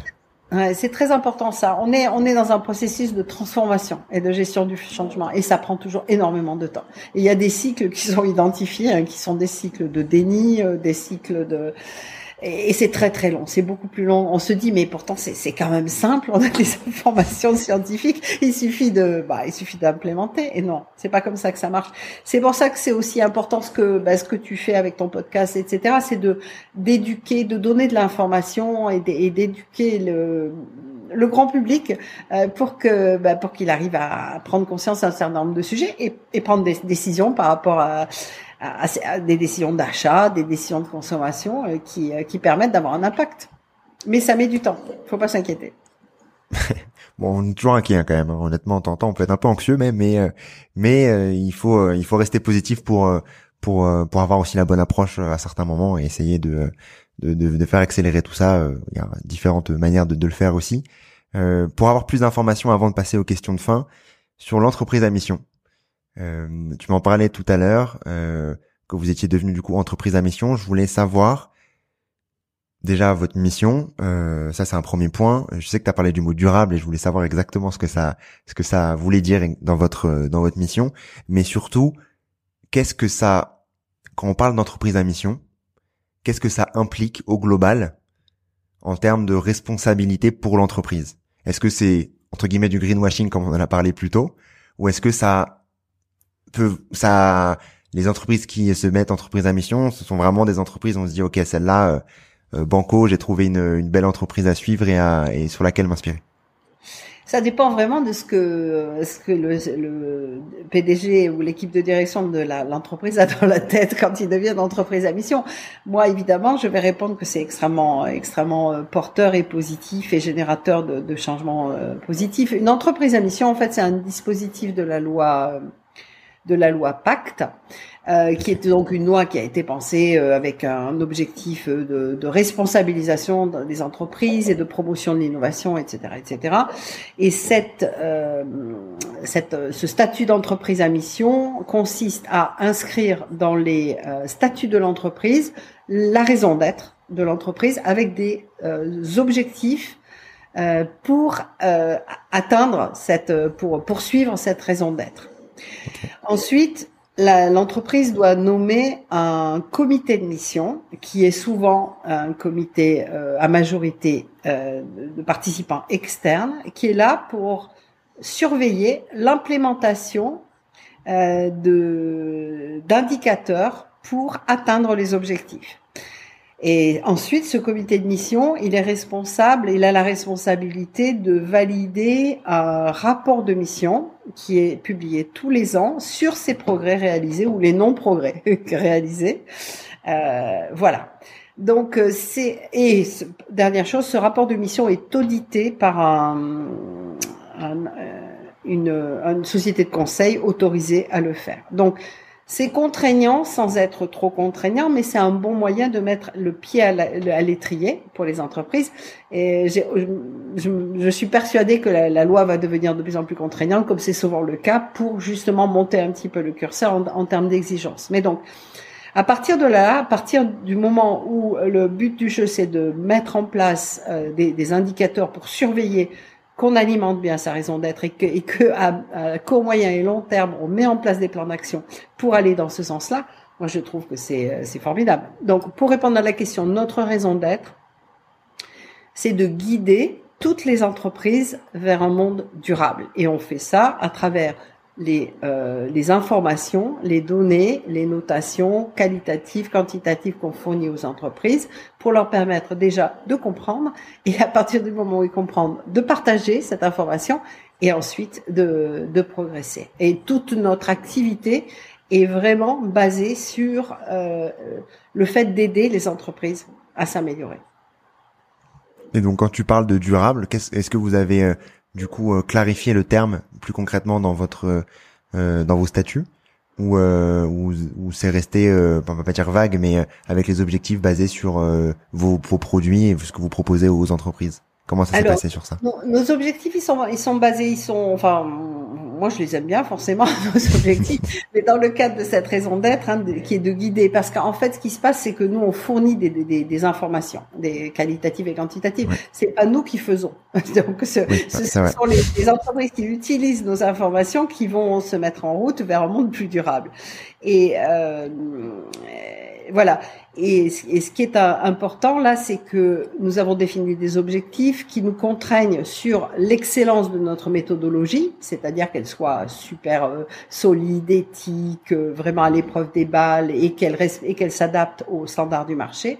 Ouais, c'est très important ça. On est on est dans un processus de transformation et de gestion du changement et ça prend toujours énormément de temps. Et il y a des cycles qui sont identifiés, hein, qui sont des cycles de déni, des cycles de et, c'est très très long, c'est beaucoup plus long. On se dit mais pourtant c'est quand même simple, on a des informations scientifiques, il suffit de bah il suffit d'implémenter. Et non, c'est pas comme ça que ça marche. C'est pour ça que c'est aussi important ce que bah, ce que tu fais avec ton podcast, etc. C'est de d'éduquer, de donner de l'information et d'éduquer le le grand public euh, pour que bah, pour qu'il arrive à prendre conscience d'un certain nombre de sujets et, et prendre des décisions par rapport à à, des décisions d'achat, des décisions de consommation euh, qui, euh, qui permettent d'avoir un impact. Mais ça met du temps. Faut pas s'inquiéter. bon, on est toujours inquiet hein, quand même. Hein. Honnêtement, t'entends, on peut être un peu anxieux, mais mais euh, mais il faut il faut rester positif pour pour pour avoir aussi la bonne approche à certains moments et essayer de de, de, faire accélérer tout ça. Il y a différentes manières de, de le faire aussi. pour avoir plus d'informations avant de passer aux questions de fin sur l'entreprise à mission, euh, tu m'en parlais tout à l'heure euh, que vous étiez devenu du coup entreprise à mission. Je voulais savoir déjà votre mission. Euh, ça c'est un premier point. Je sais que tu as parlé du mot durable et je voulais savoir exactement ce que ça ce que ça voulait dire dans votre dans votre mission. Mais surtout, qu'est-ce que ça quand on parle d'entreprise à mission, qu'est-ce que ça implique au global en termes de responsabilité pour l'entreprise? Est-ce que c'est entre guillemets du greenwashing comme on en a parlé plus tôt, ou est-ce que ça ça, les entreprises qui se mettent entreprises à mission, ce sont vraiment des entreprises on se dit ok celle-là, euh, banco, j'ai trouvé une, une, belle entreprise à suivre et, à, et sur laquelle m'inspirer ça dépend vraiment de ce que ce que le, le PDG ou l'équipe de direction de l'entreprise a dans la tête quand il devient d'entreprise à mission. Moi, évidemment, je vais répondre que c'est extrêmement extrêmement euh, porteur et positif et générateur de, de changements euh, positifs. Une entreprise à mission, en fait, c'est un dispositif de la loi de la loi Pacte euh, qui est donc une loi qui a été pensée euh, avec un objectif de, de, responsabilisation des entreprises et de promotion de l'innovation, etc., etc. Et cette, euh, cette, ce statut d'entreprise à mission consiste à inscrire dans les statuts de l'entreprise la raison d'être de l'entreprise avec des objectifs pour atteindre cette, pour poursuivre cette raison d'être. Ensuite, l'entreprise doit nommer un comité de mission qui est souvent un comité euh, à majorité euh, de participants externes qui est là pour surveiller l'implémentation euh, d'indicateurs pour atteindre les objectifs. Et ensuite, ce comité de mission, il est responsable, il a la responsabilité de valider un rapport de mission qui est publié tous les ans sur ses progrès réalisés ou les non-progrès réalisés. Euh, voilà. Donc euh, c'est et dernière chose, ce rapport de mission est audité par un, euh, une, une société de conseil autorisée à le faire. Donc c'est contraignant sans être trop contraignant, mais c'est un bon moyen de mettre le pied à l'étrier pour les entreprises. Et je, suis persuadée que la, loi va devenir de plus en plus contraignante, comme c'est souvent le cas, pour justement monter un petit peu le curseur en, termes d'exigence. Mais donc, à partir de là, à partir du moment où le but du jeu, c'est de mettre en place euh, des indicateurs pour surveiller qu'on alimente bien sa raison d'être et que, court, moyen et long terme, on met en place des plans d'action pour aller dans ce sens-là, moi je trouve que euh, c'est formidable. Donc pour répondre à la question, notre raison d'être, c'est de guider toutes les entreprises vers un monde durable. Et on fait ça à travers les, euh, les informations, les données, les notations qualitatives, quantitatives qu'on fournit aux entreprises pour leur permettre déjà de comprendre et à partir du moment où ils comprennent, de partager cette information et ensuite de, de progresser. Et toute notre activité est vraiment basée sur euh, le fait d'aider les entreprises à s'améliorer. Et donc quand tu parles de durable, est-ce que vous avez euh, du coup euh, clarifier le terme plus concrètement dans votre euh, dans vos statuts ou euh, ou, c'est resté euh, on va pas dire vague mais avec les objectifs basés sur vos, vos produits et ce que vous proposez aux entreprises. Comment ça s'est passé sur ça? Nos objectifs, ils sont, ils sont basés, ils sont, enfin, moi je les aime bien forcément nos objectifs, mais dans le cadre de cette raison d'être, hein, qui est de guider, parce qu'en fait, ce qui se passe, c'est que nous on fournit des, des, des informations, des qualitatives et quantitatives. C'est pas nous qui faisons. Donc, ce, ce sont les, les, entreprises qui utilisent nos informations qui vont se mettre en route vers un monde plus durable. Et euh, voilà. Et, ce qui est important là, c'est que nous avons défini des objectifs qui nous contraignent sur l'excellence de notre méthodologie, c'est-à-dire qu'elle soit super euh, solide, éthique, euh, vraiment à l'épreuve des balles et qu'elle et qu'elle s'adapte aux standards du marché.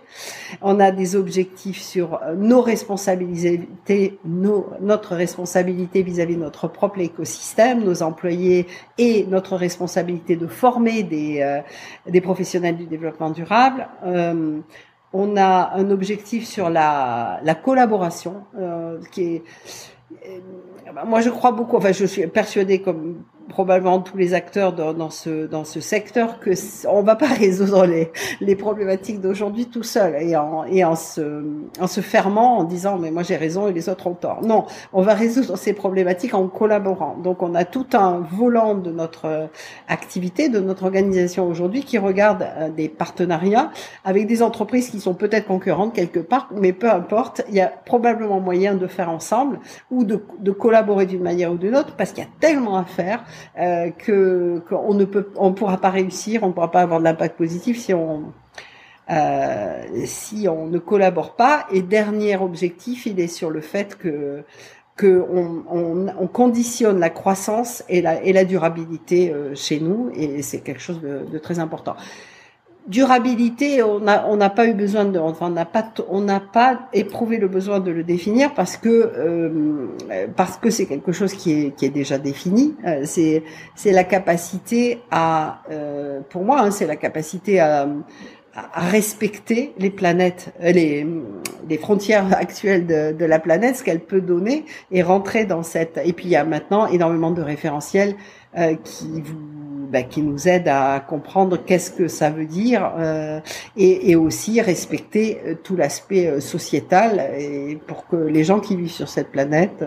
On a des objectifs sur euh, nos responsabilités, notre responsabilité vis-à-vis de notre propre écosystème, nos employés et notre responsabilité de former des professionnels du développement durable euh, on a un objectif sur la, la collaboration euh, qui est euh, moi je crois beaucoup enfin je suis persuadée comme probablement tous les acteurs dans, dans, ce dans ce secteur que on va pas résoudre les les problématiques d'aujourd'hui tout seul et en et en se en se fermant en disant mais moi j'ai raison et les autres ont tort. Non, on va résoudre ces problématiques en collaborant. Donc on a tout un volant de notre activité, de notre organisation aujourd'hui qui regarde euh, des partenariats avec des entreprises qui sont peut-être concurrentes quelque part, mais peu importe, il y a probablement moyen de faire ensemble ou de, de collaborer d'une manière ou d'une autre parce qu'il y a tellement à faire euh, que qu'on ne peut, on pourra pas réussir, on ne pourra pas avoir de l'impact positif si on euh, si on ne collabore pas. Et dernier objectif, il est sur le fait que que on, on, on, conditionne la croissance et la, et la durabilité euh, chez nous, et c'est quelque chose de, de, très important. Durabilité, on n'a on pas eu besoin de, enfin on n'a pas on n'a pas éprouvé le besoin de le définir parce que euh, parce que c'est quelque chose qui est qui est déjà défini. Euh, c'est c'est la capacité à, euh, pour moi, hein, c'est la capacité à, à respecter les planètes, les, les frontières actuelles de, de la planète, ce qu'elle peut donner et rentrer dans cette. Et puis il y a maintenant énormément de référentiels euh, qui vous bah, qui nous aident à comprendre qu'est-ce que ça veut dire euh, et, et, aussi respecter euh, tout l'aspect euh, sociétal et pour que les gens qui vivent sur cette planète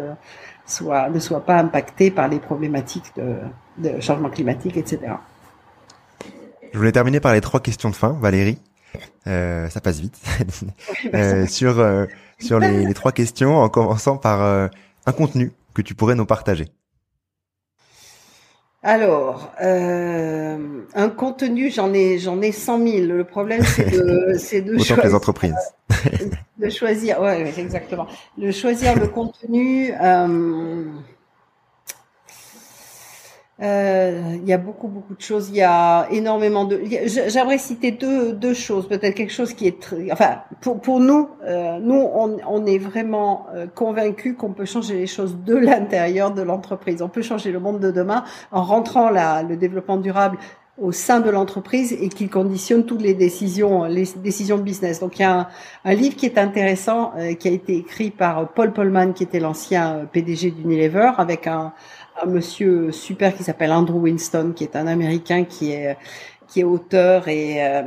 soient, ne soient pas impactés par les problématiques de, de changement climatique, etc. Je voulais terminer par les trois questions de fin, Valérie. Euh, ça passe vite. euh, sur euh, sur les, trois questions, en commençant par un contenu que tu pourrais nous partager. Alors, euh, un contenu, j'en ai j'en ai cent mille. Le problème, c'est de c'est de choisir, les entreprises. de choisir. Ouais, exactement. De choisir le contenu. Euh, euh, il y a beaucoup beaucoup de choses. Il y a énormément de. J'aimerais citer deux deux choses. Peut-être quelque chose qui est très. Enfin, pour pour nous, euh, nous on, on est vraiment euh, convaincus qu'on peut changer les choses de l'intérieur de l'entreprise. On peut changer le monde de demain en rentrant la, le développement durable au sein de l'entreprise et qui conditionne toutes les décisions, les décisions de business. Donc il y a un, un livre qui est intéressant, euh, qui a été écrit par Paul Polman, qui était l'ancien euh, PDG d'Unilever, avec un, un monsieur super qui s'appelle Andrew Winston, qui est un Américain qui est qui est auteur et, euh,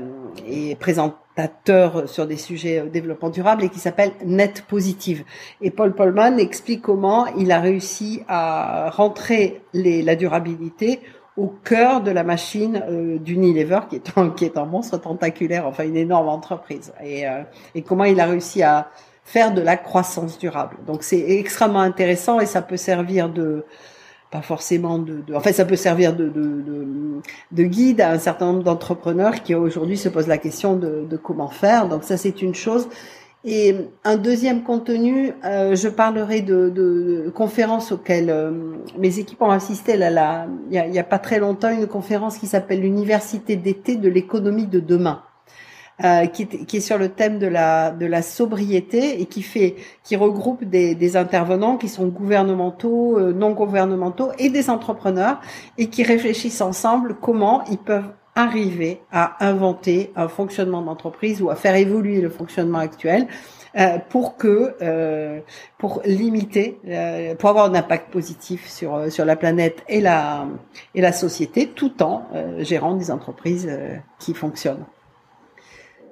et présentateur sur des sujets développement durable et qui s'appelle Net Positive. Et Paul Polman explique comment il a réussi à rentrer les, la durabilité au cœur de la machine euh, d'Unilever, qui est un, qui est un monstre tentaculaire, enfin une énorme entreprise, et, euh, et comment il a réussi à faire de la croissance durable. Donc c'est extrêmement intéressant et ça peut servir de pas forcément de, de, en fait ça peut servir de, de, de, de guide à un certain nombre d'entrepreneurs qui aujourd'hui se posent la question de, comment faire. Donc ça c'est une chose. Et un deuxième contenu, euh, je parlerai de, conférences auxquelles euh, mes équipes ont assisté. Là, là, il y il y a pas très longtemps, une conférence qui s'appelle l'Université d'été de l'économie de demain. Euh, qui, est, qui, est, sur le thème de la de la sobriété et qui fait qui regroupe des, des intervenants qui sont gouvernementaux, euh, non gouvernementaux et des entrepreneurs et qui réfléchissent ensemble comment ils peuvent arriver à inventer un fonctionnement d'entreprise ou à faire évoluer le fonctionnement actuel euh, pour que euh, pour limiter pour avoir un impact positif sur sur la planète et la et la société tout en gérant des entreprises qui fonctionnent.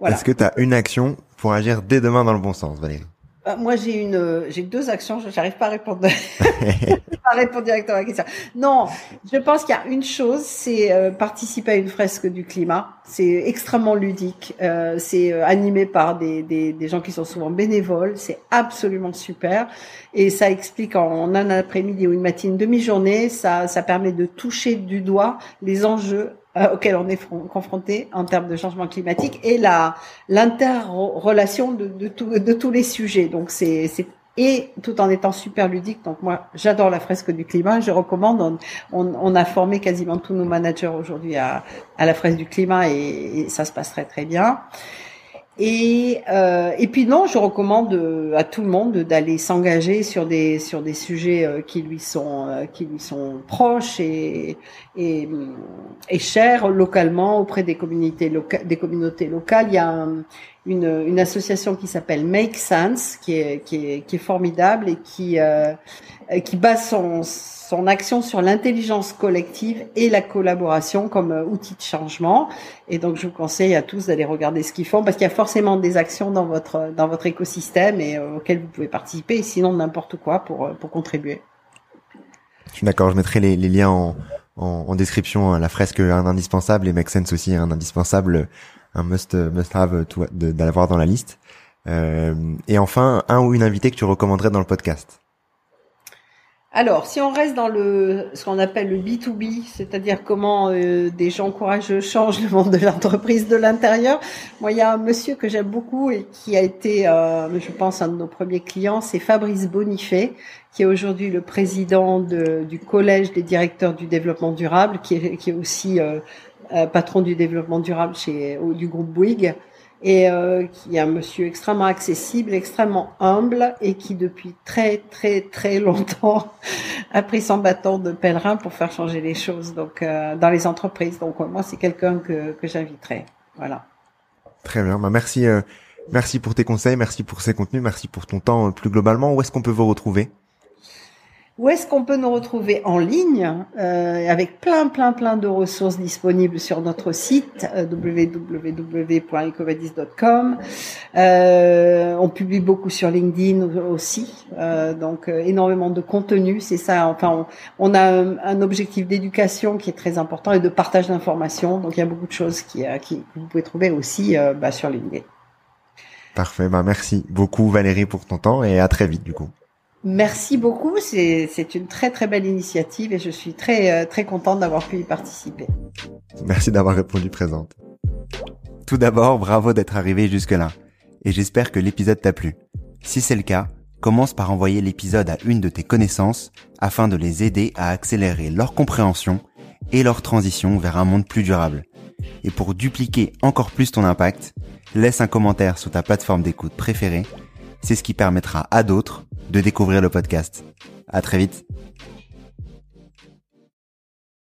Voilà. Est-ce que tu as une action pour agir dès demain dans le bon sens, Valérie? Euh, Moi, j'ai une, j'ai deux actions. Je n'arrive pas à répondre. pas à répondre directement à la question. Non, je pense qu'il y a une chose, c'est euh, participer à une fresque du climat. C'est extrêmement ludique. Euh, c'est euh, animé par des, des, des, gens qui sont souvent bénévoles. C'est absolument super. Et ça explique en, en un après-midi ou une matinée, une demi-journée, ça, ça permet de toucher du doigt les enjeux euh, auquel on est confronté en termes de changement climatique et la l'interrelation de, de, tout, de tous les sujets. Donc c'est et tout en étant super ludique. Donc moi, j'adore la fresque du climat. Je recommande. On, on, on a formé quasiment tous nos managers aujourd'hui à, à la fresque du climat et, ça se passe très très bien. Et, euh, et puis non, je recommande euh, à tout le monde d'aller s'engager sur des sur des sujets euh, qui lui sont euh, qui lui sont proches et, et, et chers localement auprès des communautés locales des communautés locales. Il y a un, une, une association qui s'appelle Make Sense qui est qui est, qui est formidable et qui euh, qui base son son action sur l'intelligence collective et la collaboration comme euh, outil de changement. Et donc, je vous conseille à tous d'aller regarder ce qu'ils font parce qu'il y a forcément des actions dans votre dans votre écosystème et euh, auxquelles vous pouvez participer. Et sinon, n'importe quoi pour euh, pour contribuer. Je suis d'accord. Je mettrai les, liens en, en, en, description. La fresque un indispensable et Make Sense aussi un indispensable, un must must have d'avoir dans la liste. Euh, et enfin, un ou une invitée que tu recommanderais dans le podcast. Alors, si on reste dans le ce qu'on appelle le B2B, c'est-à-dire comment euh, des gens courageux changent le monde de l'entreprise de l'intérieur, moi, il y a un monsieur que j'aime beaucoup et qui a été, euh, je pense, un de nos premiers clients, c'est Fabrice Bonifay, qui est aujourd'hui le président de, du Collège des directeurs du développement durable, qui est, qui aussi euh, patron du développement durable chez du groupe Bouygues et euh, qui est un monsieur extrêmement accessible, extrêmement humble et qui depuis très très très longtemps a pris son bâton de pèlerin pour faire changer les choses donc euh, dans les entreprises. Donc moi c'est quelqu'un que, que j'inviterai. Voilà. Très bien, bah, merci euh, merci pour tes conseils, merci pour ces contenus, merci pour ton temps plus globalement. Où est-ce qu'on peut vous retrouver? Où est-ce qu'on peut nous retrouver en ligne euh, avec plein, plein, plein de ressources disponibles sur notre site euh, www.ecovadis.com. Euh, on publie beaucoup sur LinkedIn aussi, euh, donc euh, énormément de contenu. C'est ça. Enfin, on, a un, objectif d'éducation qui est très important et de partage d'informations. Donc il y a beaucoup de choses qui, qui que vous pouvez trouver aussi bah, sur LinkedIn. Parfait. Bah merci beaucoup Valérie pour ton temps et à très vite du coup. Merci beaucoup, c'est une très très belle initiative et je suis très euh, très contente d'avoir pu y participer. Merci d'avoir répondu présente. Tout d'abord, bravo d'être arrivé jusque-là et j'espère que l'épisode t'a plu. Si c'est le cas, commence par envoyer l'épisode à une de tes connaissances afin de les aider à accélérer leur compréhension et leur transition vers un monde plus durable. Et pour dupliquer encore plus ton impact, laisse un commentaire sur ta plateforme d'écoute préférée. C'est ce qui permettra à d'autres de découvrir le podcast. À très vite.